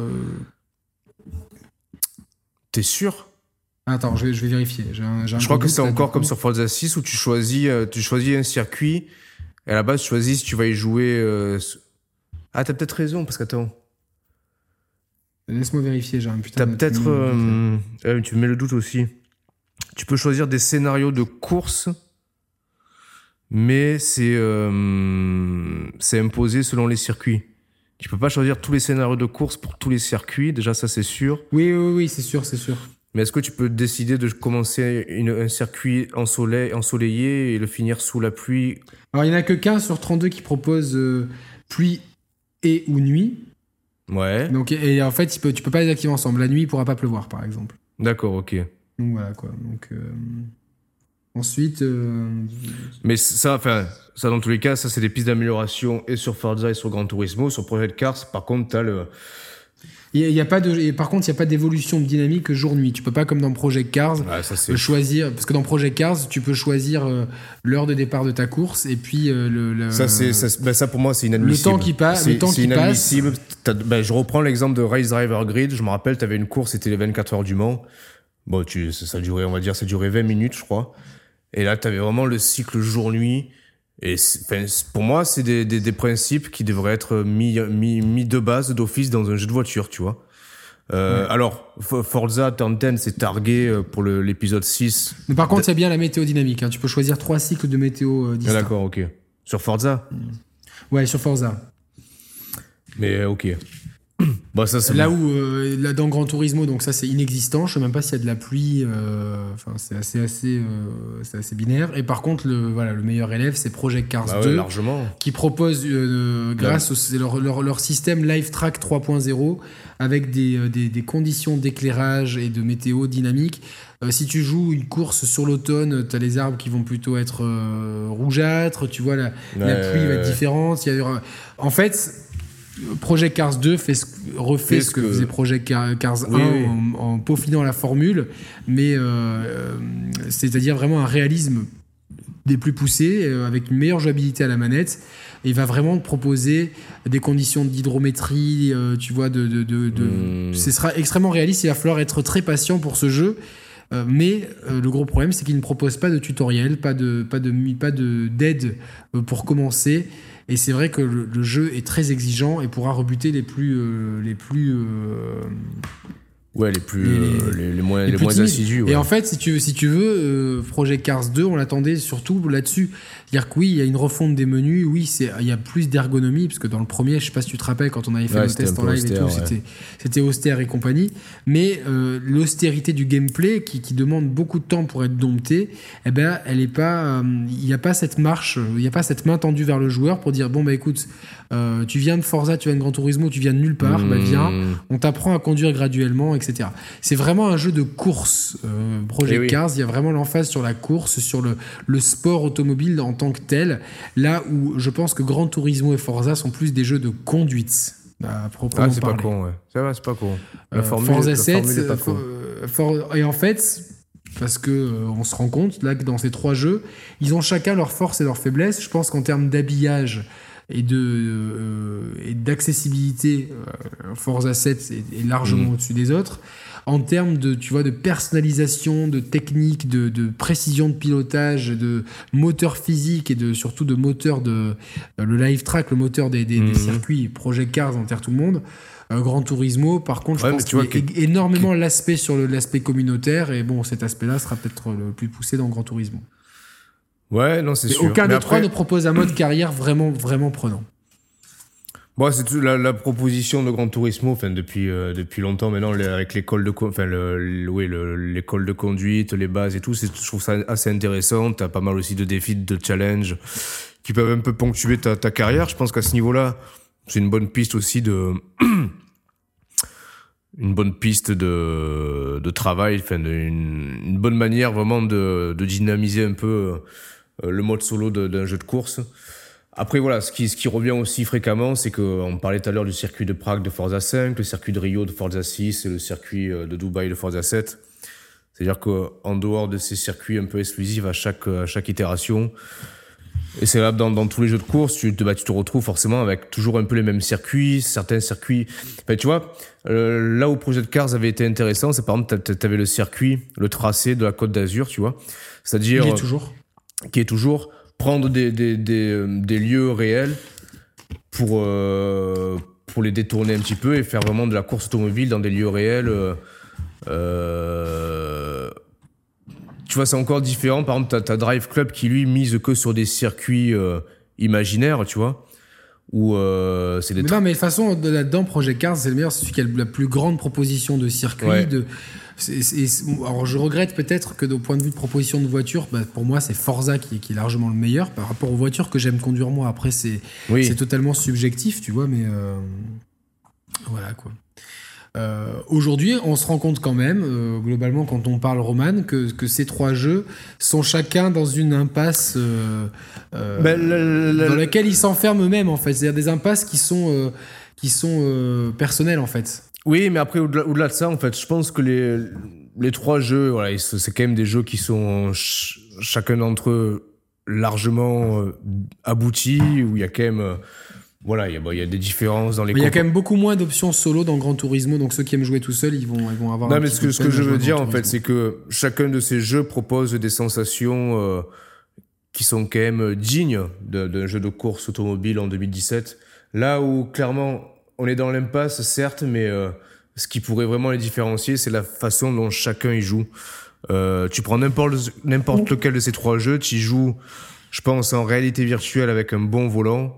T'es sûr? Attends, je vais, je vais vérifier. je crois que c'est encore comme sur Forza 6 où tu choisis, tu choisis un circuit et à la base, choisis si tu vas y jouer. Euh... Ah, t'as peut-être raison, parce qu'attends. Laisse-moi vérifier, j'ai un putain T'as peut-être. Euh... tu me mets le doute aussi. Tu peux choisir des scénarios de course, mais c'est euh, c'est imposé selon les circuits. Tu peux pas choisir tous les scénarios de course pour tous les circuits, déjà ça c'est sûr. Oui, oui, oui, c'est sûr, c'est sûr. Mais est-ce que tu peux décider de commencer une, un circuit ensoleillé et le finir sous la pluie? Alors, il n'y en a que 15 sur 32 qui proposent euh, pluie et ou nuit. Ouais. Donc, et en fait, tu peux, tu peux pas les activer ensemble. La nuit, il pourra pas pleuvoir, par exemple. D'accord, ok. Donc voilà, quoi. Donc, euh, ensuite. Euh, Mais ça, enfin, ça, dans tous les cas, ça, c'est des pistes d'amélioration et sur Forza et sur Gran Turismo. Sur Project Cars, par contre, tu as le il y, a pas de, par contre, il n'y a pas d'évolution dynamique jour-nuit. Tu peux pas, comme dans Project Cars, choisir. Parce que dans Project Cars, tu peux choisir euh, l'heure de départ de ta course et puis euh, le, Ça, c'est, ça, ben, ça, pour moi, c'est inadmissible. Le temps qui, passe le temps qui inadmissible. Ben, je reprends l'exemple de Race Driver Grid. Je me rappelle, tu avais une course, c'était les 24 heures du Mans. Bon, tu, ça, durait, on va dire, ça durait 20 minutes, je crois. Et là, tu avais vraiment le cycle jour-nuit. Et pour moi, c'est des, des, des, principes qui devraient être mis, mis, mis de base d'office dans un jeu de voiture, tu vois. Euh, Alors, Forza Turn c'est targué euh, pour l'épisode 6. Mais par contre, il y a bien la météo dynamique. Hein. Tu peux choisir trois cycles de météo euh, distincts. Ah, D'accord, ok. Sur Forza? Ouais, sur Forza. Mais ok. Bah, ça, là où, euh, là, dans Grand Turismo, donc ça c'est inexistant. Je sais même pas s'il y a de la pluie. Euh, enfin, c'est assez, assez, euh, c'est assez binaire. Et par contre, le, voilà, le meilleur élève, c'est Project Cars 2, bah qui propose, grâce au leur, leur, leur, système Live Track 3.0, avec des, des, des conditions d'éclairage et de météo dynamique. si tu joues une course sur l'automne, tu as les arbres qui vont plutôt être rougeâtres. Tu vois, la, la pluie va être différente. Y a, en fait Project Cars 2 fait refait ce que, faisait Project Cars 1 En, peaufinant la formule, mais euh, euh, c'est-à-dire vraiment un réalisme des plus poussés, euh, avec une meilleure jouabilité à la manette. Et il va vraiment te proposer des conditions d'hydrométrie, tu vois, de, hmm. ce sera extrêmement réaliste. Il va falloir être très patient pour ce jeu. mais le gros problème, c'est qu'il ne propose pas de tutoriel, pas de pas de pas de d'aide pour commencer. Et c'est vrai que le, jeu est très exigeant et pourra rebuter les plus. Euh, euh, Ouais, les plus, les, les, moins, les, moins assidus. Et en fait, si tu, si tu veux, euh, Project Cars 2, on l'attendait surtout là-dessus. C'est-à-dire que oui, il y a une refonte des menus, oui, il y a plus d'ergonomie, parce que dans le premier, je sais pas si tu te rappelles, quand on avait fait le test en live et tout, c'était austère et compagnie. Mais euh, l'austérité du gameplay, qui, qui, demande beaucoup de temps pour être dompté, eh ben, elle est pas. Euh, il n'y a pas cette marche, il n'y a pas cette main tendue vers le joueur pour dire bon, bah écoute, euh, tu viens de Forza, tu viens de Gran Turismo, tu viens de nulle part, bah viens, hmm. on t'apprend à conduire graduellement, etc. C'est vraiment un jeu de course, Project eh Cars, il y a vraiment l'emphase sur la course, sur le, le sport automobile en tant que tel, là où je pense que Gran Turismo et Forza sont plus des jeux de conduite. À proprement ah, c'est pas con, ouais. C'est vrai, c'est pas con. La euh, Forza 7, pas euh, et en fait, parce que euh, on se rend compte là que dans ces trois jeux, ils ont chacun leurs forces et leurs faiblesses. Je pense qu'en termes d'habillage et de et d'accessibilité, Forza 7 est, largement mm. au-dessus des autres en termes de, tu vois, de personnalisation, de technique, de, précision de pilotage, de moteur physique et de, surtout de moteur de euh, le live track, le moteur des, des, mhm. circuits Project Cars enterre tout le monde. Euh, Grand Turismo, par contre, je pense qu'il y a énormément l'aspect sur l'aspect communautaire et bon, cet aspect-là sera peut-être le plus poussé dans Grand Turismo. Ouais, non, c'est sûr. aucun des trois ne propose un mode carrière vraiment, vraiment prenant. Bon, c'est la, la proposition de Gran Turismo, enfin depuis euh, depuis longtemps maintenant, avec l'école de, enfin le, oui, le- l'école de conduite, les bases et tout, je trouve ça assez intéressant. T'as pas mal aussi de défis, de challenges qui peuvent un peu ponctuer ta, ta carrière. Je pense qu'à ce niveau-là, c'est une bonne piste aussi de une bonne piste de, de travail, enfin de- une, une bonne manière vraiment de, de dynamiser un peu le mode solo d'un jeu de course. Après voilà, ce qui, revient aussi fréquemment, c'est qu'on parlait tout à l'heure du circuit de Prague de Forza 5, le circuit de Rio de Forza 6 et le circuit euh, de Dubaï de Forza 7. C'est-à-dire qu'en dehors de ces circuits un peu exclusifs à chaque, itération, et c'est là dans, tous les jeux de course, bah, tu te retrouves forcément avec toujours un peu les mêmes circuits, certains circuits. Enfin, tu vois, euh, là où Project Cars avait été intéressant, c'est par exemple, tu avais le circuit, le tracé de la Côte d'Azur, tu vois. C'est-à-dire. Il est euh, toujours. Qui est toujours prendre des, des, des, euh, des lieux réels pour, euh, pour les détourner un petit peu et faire vraiment de la course automobile dans des lieux réels. euh, tu vois, c'est encore différent. Par exemple, t'as as Drive Club qui, lui, mise que sur des circuits euh, imaginaires, tu vois, euh, c'est des Mais non, mais de toute façon, de- là-dedans, Project Cars, c'est le meilleur, c'est celui qui a la plus grande proposition de circuit. Ouais. De, c'est- c'est- c'est- alors, je regrette peut-être que, au point de vue de proposition de voiture, bah, pour moi, c'est Forza qui, est- qui est largement le meilleur par rapport aux voitures que j'aime conduire moi. Après, c'est Oui. c'est totalement subjectif, tu vois, mais euh, voilà quoi. Euh, Aujourd'hui, on se rend compte quand même, euh, globalement, quand on parle Roman, que, que ces trois jeux sont chacun dans une impasse euh, euh, Ben, le- le- dans le- laquelle ils s'enferment eux-mêmes, en fait. C'est-à-dire des impasses qui sont, euh, qui sont euh, personnelles, en fait. Oui, mais après, au-delà au-delà de ça, en fait, je pense que les, les trois jeux, voilà, c'est quand même des jeux qui sont ch- chacun d'entre eux largement euh, aboutis, où il y a quand même. euh, voilà, il y, a, bon, il y a des différences dans les Mais il y a quand même beaucoup moins d'options solo dans Gran Turismo, donc ceux qui aiment jouer tout seuls, ils vont, ils vont avoir. Non, mais ce que, ce que je veux dire, en fait, c'est que chacun de ces jeux propose des sensations euh, qui sont quand même dignes d'un jeu de course automobile en 2017. Là où, clairement, on est dans l'impasse, certes, mais euh, ce qui pourrait vraiment les différencier, c'est la façon dont chacun y joue. Euh, tu prends n'importe n'importe lequel de ces trois jeux, tu y joues, je pense, en réalité virtuelle avec un bon volant.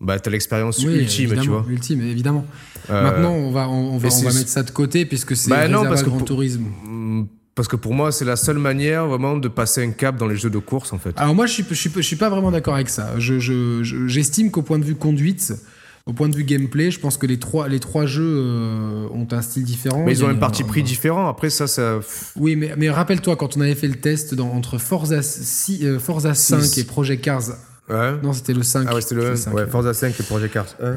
Bah, t'as l'expérience Oui, ultime, tu vois. Ultime, évidemment. Euh, Maintenant, on va, on, on va, on mettre ça de côté puisque c'est Bah non, parce que Gran pour- Turismo. Mm, Parce que pour moi, c'est la seule manière vraiment de passer un cap dans les jeux de course, en fait. Alors moi, je suis, je suis, je suis pas vraiment d'accord avec ça. Je, je- je- j'estime qu'au point de vue conduite, au point de vue gameplay, je pense que les trois, les trois jeux euh, ont un style différent. Mais ils ont un parti euh, pris différent. Après, ça, ça. Oui, mais, mais rappelle-toi, quand on avait fait le test dans, entre Forza, 6, euh, Forza 5 Six. et Project Cars, Ouais. non, c'était le 5. Ah ouais, c'était le 1. cinq. Ouais, Forza 5 et Project Cars 1.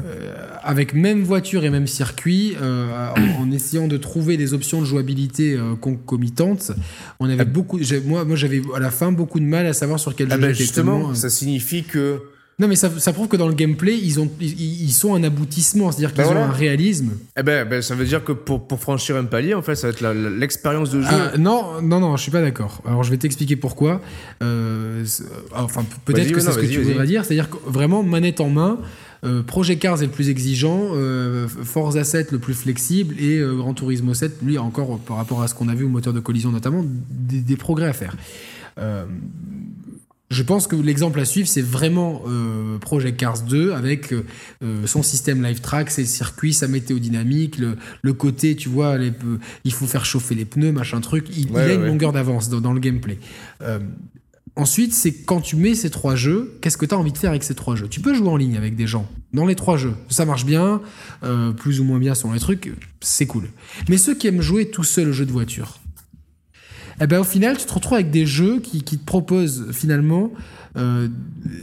avec même voiture et même circuit, euh, en, en essayant de trouver des options de jouabilité euh, concomitantes, on avait beaucoup. j'ai- Moi, moi j'avais à la fin beaucoup de mal à savoir sur quel Ah jeu ben justement, euh, ça signifie que. Non, mais ça, ça prouve que dans le gameplay, ils, ont, ils, ils sont un aboutissement, c'est-à-dire qu'ils Ben ont voilà. un réalisme. Eh ben, ben, ça veut dire que pour, pour franchir un palier, en fait, ça va être l'expérience de jeu. Ah, non, non, non, je suis pas d'accord. Alors je vais t'expliquer pourquoi. Euh, enfin, peut-être que c'est ce que tu voudrais dire. C'est-à-dire que vraiment, manette en main, euh, Project Cars est le plus exigeant, euh, Forza 7 le plus flexible et euh, Gran Turismo 7, lui, encore euh, par rapport à ce qu'on a vu au moteur de collision notamment, des, des progrès à faire. Je pense que l'exemple à suivre, c'est vraiment euh, Project Cars 2 avec euh, euh, son système live track, ses circuits, sa météo dynamique, le, le côté, tu vois, les, il faut faire chauffer les pneus, machin truc. Il, Ouais, il a ouais, une ouais. longueur d'avance dans, dans le gameplay. Ensuite, c'est quand tu mets ces trois jeux, qu'est-ce que tu as envie de faire avec ces trois jeux? Tu peux jouer en ligne avec des gens dans les trois jeux. Ça marche bien, plus ou moins bien selon les trucs, c'est cool. Mais ceux qui aiment jouer tout seul au jeu de voiture, eh ben, au final, tu te retrouves avec des jeux qui, qui te proposent finalement. euh,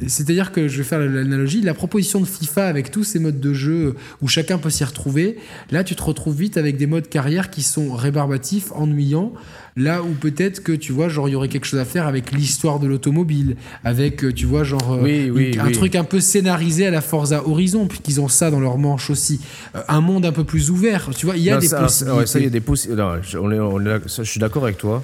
C'est-à-dire que je vais faire l'analogie, la proposition de FIFA avec tous ces modes de jeu où chacun peut s'y retrouver, là tu te retrouves vite avec des modes carrière qui sont rébarbatifs, ennuyants, là où peut-être que tu vois, genre il y aurait quelque chose à faire avec l'histoire de l'automobile, avec, euh, tu vois, genre euh, Oui, oui, une- un truc un peu scénarisé à la Forza Horizon, puisqu'ils ont ça dans leur manche aussi. Un monde un peu plus ouvert, tu vois, il y a Non, des ça, possibilités. ouais, ça, il y a des possi- non, je, on est- on est là- ça, je suis d'accord avec toi.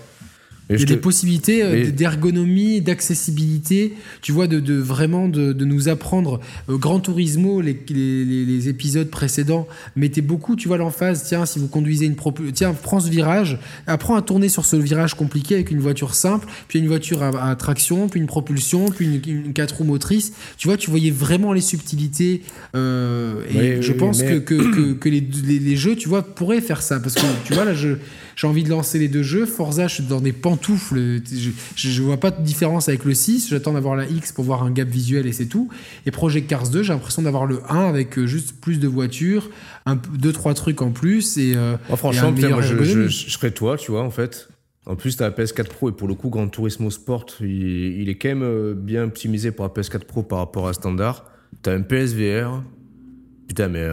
Il y a des possibilités euh, d'ergonomie, d'accessibilité, tu vois, de, de vraiment de, de, nous apprendre. Euh, Grand Turismo, les, les, les, épisodes précédents mettaient beaucoup, tu vois, l'emphase. Tiens, si vous conduisez une tiens, prends ce virage, apprends à tourner sur ce virage compliqué avec une voiture simple, puis une voiture à, traction, puis une propulsion, puis une, une, quatre roues motrices. Tu vois, tu voyais vraiment les subtilités. Euh, et je pense que, que, que, les, les, jeux, tu vois, pourraient faire ça, parce que tu vois là, je j'ai envie de lancer les deux jeux. Forza, je suis dans des pantoufles. Je, je, vois pas de différence avec le 6. J'attends d'avoir la X pour voir un gap visuel et c'est tout. Et Project Cars 2, j'ai l'impression d'avoir le 1 avec euh, juste plus de voitures, un, deux, trois trucs en plus. Et, euh, franchement, moi, je, je, serais toi, tu vois, en fait. En plus, tu as la PS4 Pro et pour le coup, Gran Turismo Sport, il, est quand même euh, bien optimisé pour la PS4 Pro par rapport à standard. Tu as un PSVR. Putain, mais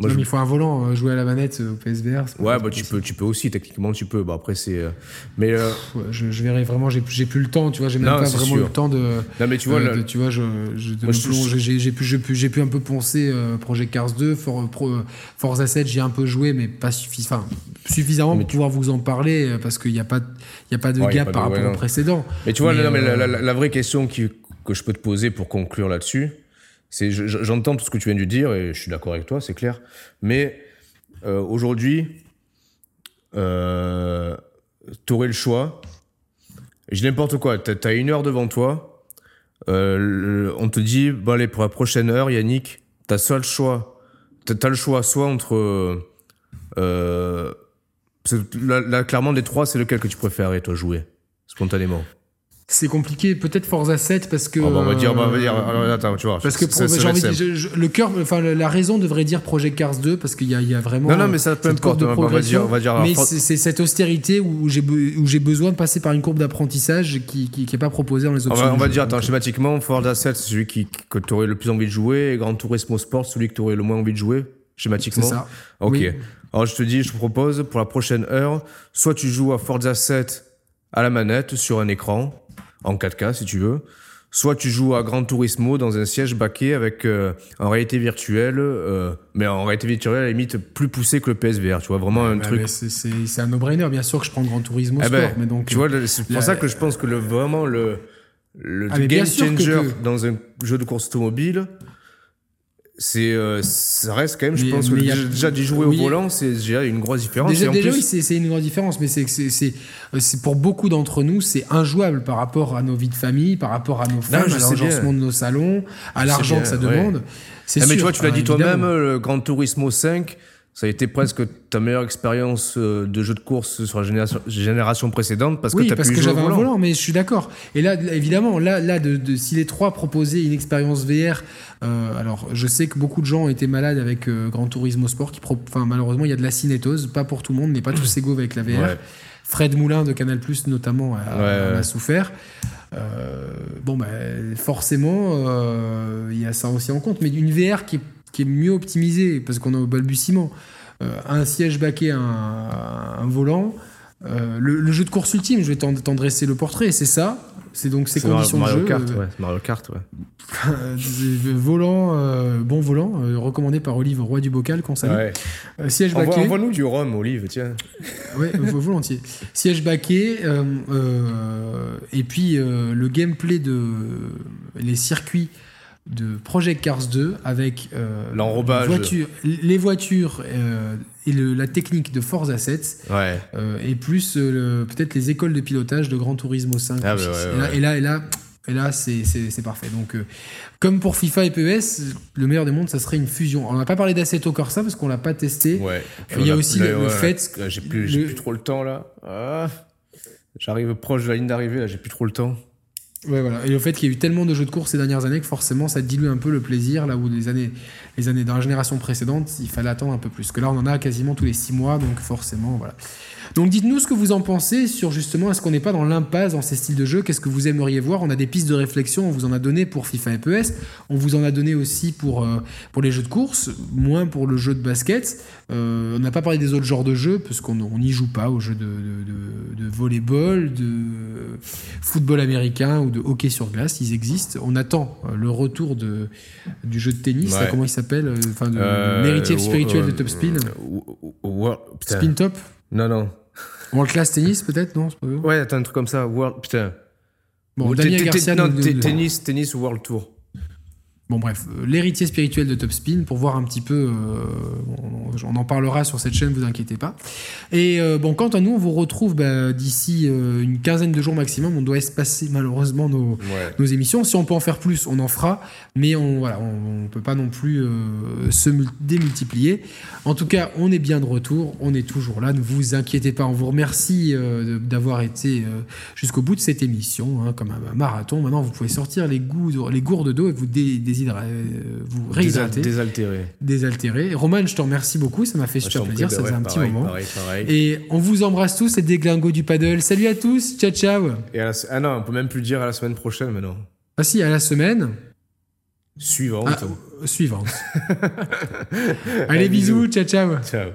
moi, Il faut un volant, euh, jouer à la manette euh, au PSVR. Ouais, bah, tu, peux, tu peux aussi, techniquement, tu peux. Bah, après, c'est. Euh, mais. je, verrai vraiment, j'ai plus le temps, tu vois, j'ai même pas vraiment le temps de. Non, mais tu vois, tu vois je, j'ai pu, pu, pu un peu poncer Project Cars 2, For, Forza 7, j'ai un peu joué, mais pas suffisamment pour pouvoir vous en parler, parce qu'il n'y a, pas, y a pas de gap par rapport au précédent. Mais tu vois, mais, la, la, vraie question qui, que je peux te poser pour conclure là-dessus, c'est, j'entends tout ce que tu viens de dire et je suis d'accord avec toi, c'est clair. Mais euh, aujourd'hui, euh, tu aurais le choix. Je n'importe quoi. Tu as, une heure devant toi. Euh, on te dit, allez, pour la prochaine heure, Yannick, tu as seul choix. Tu as le choix soit entre... Euh, là, clairement, des trois, c'est lequel que tu préfères, toi, jouer, spontanément? C'est compliqué. Peut-être Forza 7 parce que. Oh, bah, on va dire, bah, on va dire. Alors, attends, tu vois. Parce que j'ai envie de, le cœur, enfin la raison devrait dire Project Cars 2 parce qu'il y, y, a vraiment. Non, non, mais ça peut importe. On va dire, on va dire. Mais c'est cette austérité où j'ai besoin de passer par une courbe d'apprentissage qui, qui, qui est pas proposée dans les options. On va, on va dire, attends, schématiquement, Forza 7 c'est celui qui que tu aurais le plus envie de jouer, et Grand Turismo Sport celui que tu aurais le moins envie de jouer. Schématiquement. C'est ça. Ok. Alors je te dis, je te propose pour la prochaine heure, soit tu joues à Forza 7 à la manette sur un écran, en 4K si tu veux. Soit tu joues à Gran Turismo dans un siège baquet avec euh, en réalité virtuelle, euh, mais en réalité virtuelle à la limite plus poussé que le PSVR, tu vois, vraiment un truc. C'est un no-brainer, bien sûr que je prends Gran Turismo eh ben, Sport, mais donc. Tu vois, c'est pour ça que je pense que le, vraiment le, le ah, game changer dans un jeu de course automobile, c'est euh, ça reste quand même je pense que déjà d'y jouer au volant c'est déjà une grosse différence. Déjà, déjà oui c'est une grosse différence mais c'est c'est c'est pour beaucoup d'entre nous c'est injouable par rapport à nos vies de famille par rapport à nos femmes à l'agencement de nos salons à l'argent que ça demande. C'est ah, mais tu vois tu l'as dit toi-même le Grand Turismo 5 ça a été presque ta meilleure expérience euh, de jeu de course sur la génération, génération précédente parce oui, que as parce pu que j'avais un volant, mais je suis d'accord. Et là, évidemment, là, là, de, si les trois proposaient une expérience VR, euh, alors je sais que beaucoup de gens ont été malades avec euh, Grand Turismo Sport, qui, enfin malheureusement, il y a de la cinétose, pas pour tout le monde, n'est pas tous égaux avec la VR. Fred Moulin de Canal Plus notamment a, a souffert. bon, bah, forcément, il y a ça aussi en compte, mais une VR qui est qui est mieux optimisé parce qu'on est au balbutiement. Euh, un siège baquet, un, un volant. Euh, le, jeu de course ultime, je vais t'en dresser le portrait, c'est ça. C'est donc ces conditions Mario de jeu. Kart, ouais. Mario Kart, ouais. volant, euh, bon volant, recommandé par Olive Roi du Bocal, qu'on salue. siège baquet. Envoie-nous du rhum, Olive, tiens. ouais, volontiers. Siège baquet, et puis le gameplay de les circuits de Project Cars 2 avec euh, l'enrobage, les voitures euh, et la technique de Forza 7 ouais. Euh, et plus peut-être les écoles de pilotage de Gran Turismo 5. Ah, bah et, là, et, là, et là, c'est parfait. Donc, comme pour FIFA et PES, le meilleur des mondes, ça serait une fusion. On n'a pas parlé d'Assetto Corsa parce qu'on l'a pas testé. Il y a aussi le, fait. J'ai plus, plus trop le temps là. Ah, J'arrive proche de la ligne d'arrivée là, j'ai plus trop le temps. Ouais, voilà. Et le fait qu'il y ait eu tellement de jeux de course ces dernières années que forcément ça dilue un peu le plaisir, là où les années, les années dans la génération précédente, il fallait attendre un peu plus. Que là, on en a quasiment tous les six mois, donc forcément, voilà. Donc dites-nous ce que vous en pensez sur justement, est-ce qu'on n'est pas dans l'impasse dans ces styles de jeu? Qu'est-ce que vous aimeriez voir? On a des pistes de réflexion, on vous en a donné pour FIFA et PES, on vous en a donné aussi pour, euh, pour les jeux de course, moins pour le jeu de basket. Euh, on n'a pas parlé des autres genres de jeux, parce qu'on n'y joue pas aux jeux de, de, de, volleyball, de football américain ou de hockey sur glace, ils existent. On attend euh, le retour de, du jeu de tennis, comment il s'appelle? Enfin, de l'héritier spirituel de Top Spin. Spin Top? Non, non. World Class Tennis, peut-être, non Ouais, attends, un truc comme ça. World... Putain. Bon, Damien Garcia. Non, tennis, tennis ou World Tour. Bon bref, euh, l'héritier spirituel de Topspin pour voir un petit peu, euh, on, en parlera sur cette chaîne, vous inquiétez pas. Et euh, bon, quant à nous, on vous retrouve bah, d'ici une quinzaine de jours maximum. On doit espacer malheureusement nos, nos, émissions. Si on peut en faire plus, on en fera, mais on voilà, on, peut pas non plus se démultiplier. En tout cas, on est bien de retour, on est toujours là. Ne vous inquiétez pas. On vous remercie d'avoir été jusqu'au bout de cette émission, hein, comme un, marathon. Maintenant, vous pouvez sortir les, goûts, les gourdes d'eau et vous dé euh, vous réhydrater. Désaltérer. Désaltérer. Roman, je te remercie beaucoup, ça m'a fait super plaisir, ça faisait un petit moment. Et on vous embrasse tous, c'est Déglingo du paddle. Salut à tous, ciao ciao. Et Ah non, on peut même plus dire à la semaine prochaine maintenant. Ah si, à la semaine. Suivante. Ah, suivante. Allez, bisous, ciao ciao. Ciao.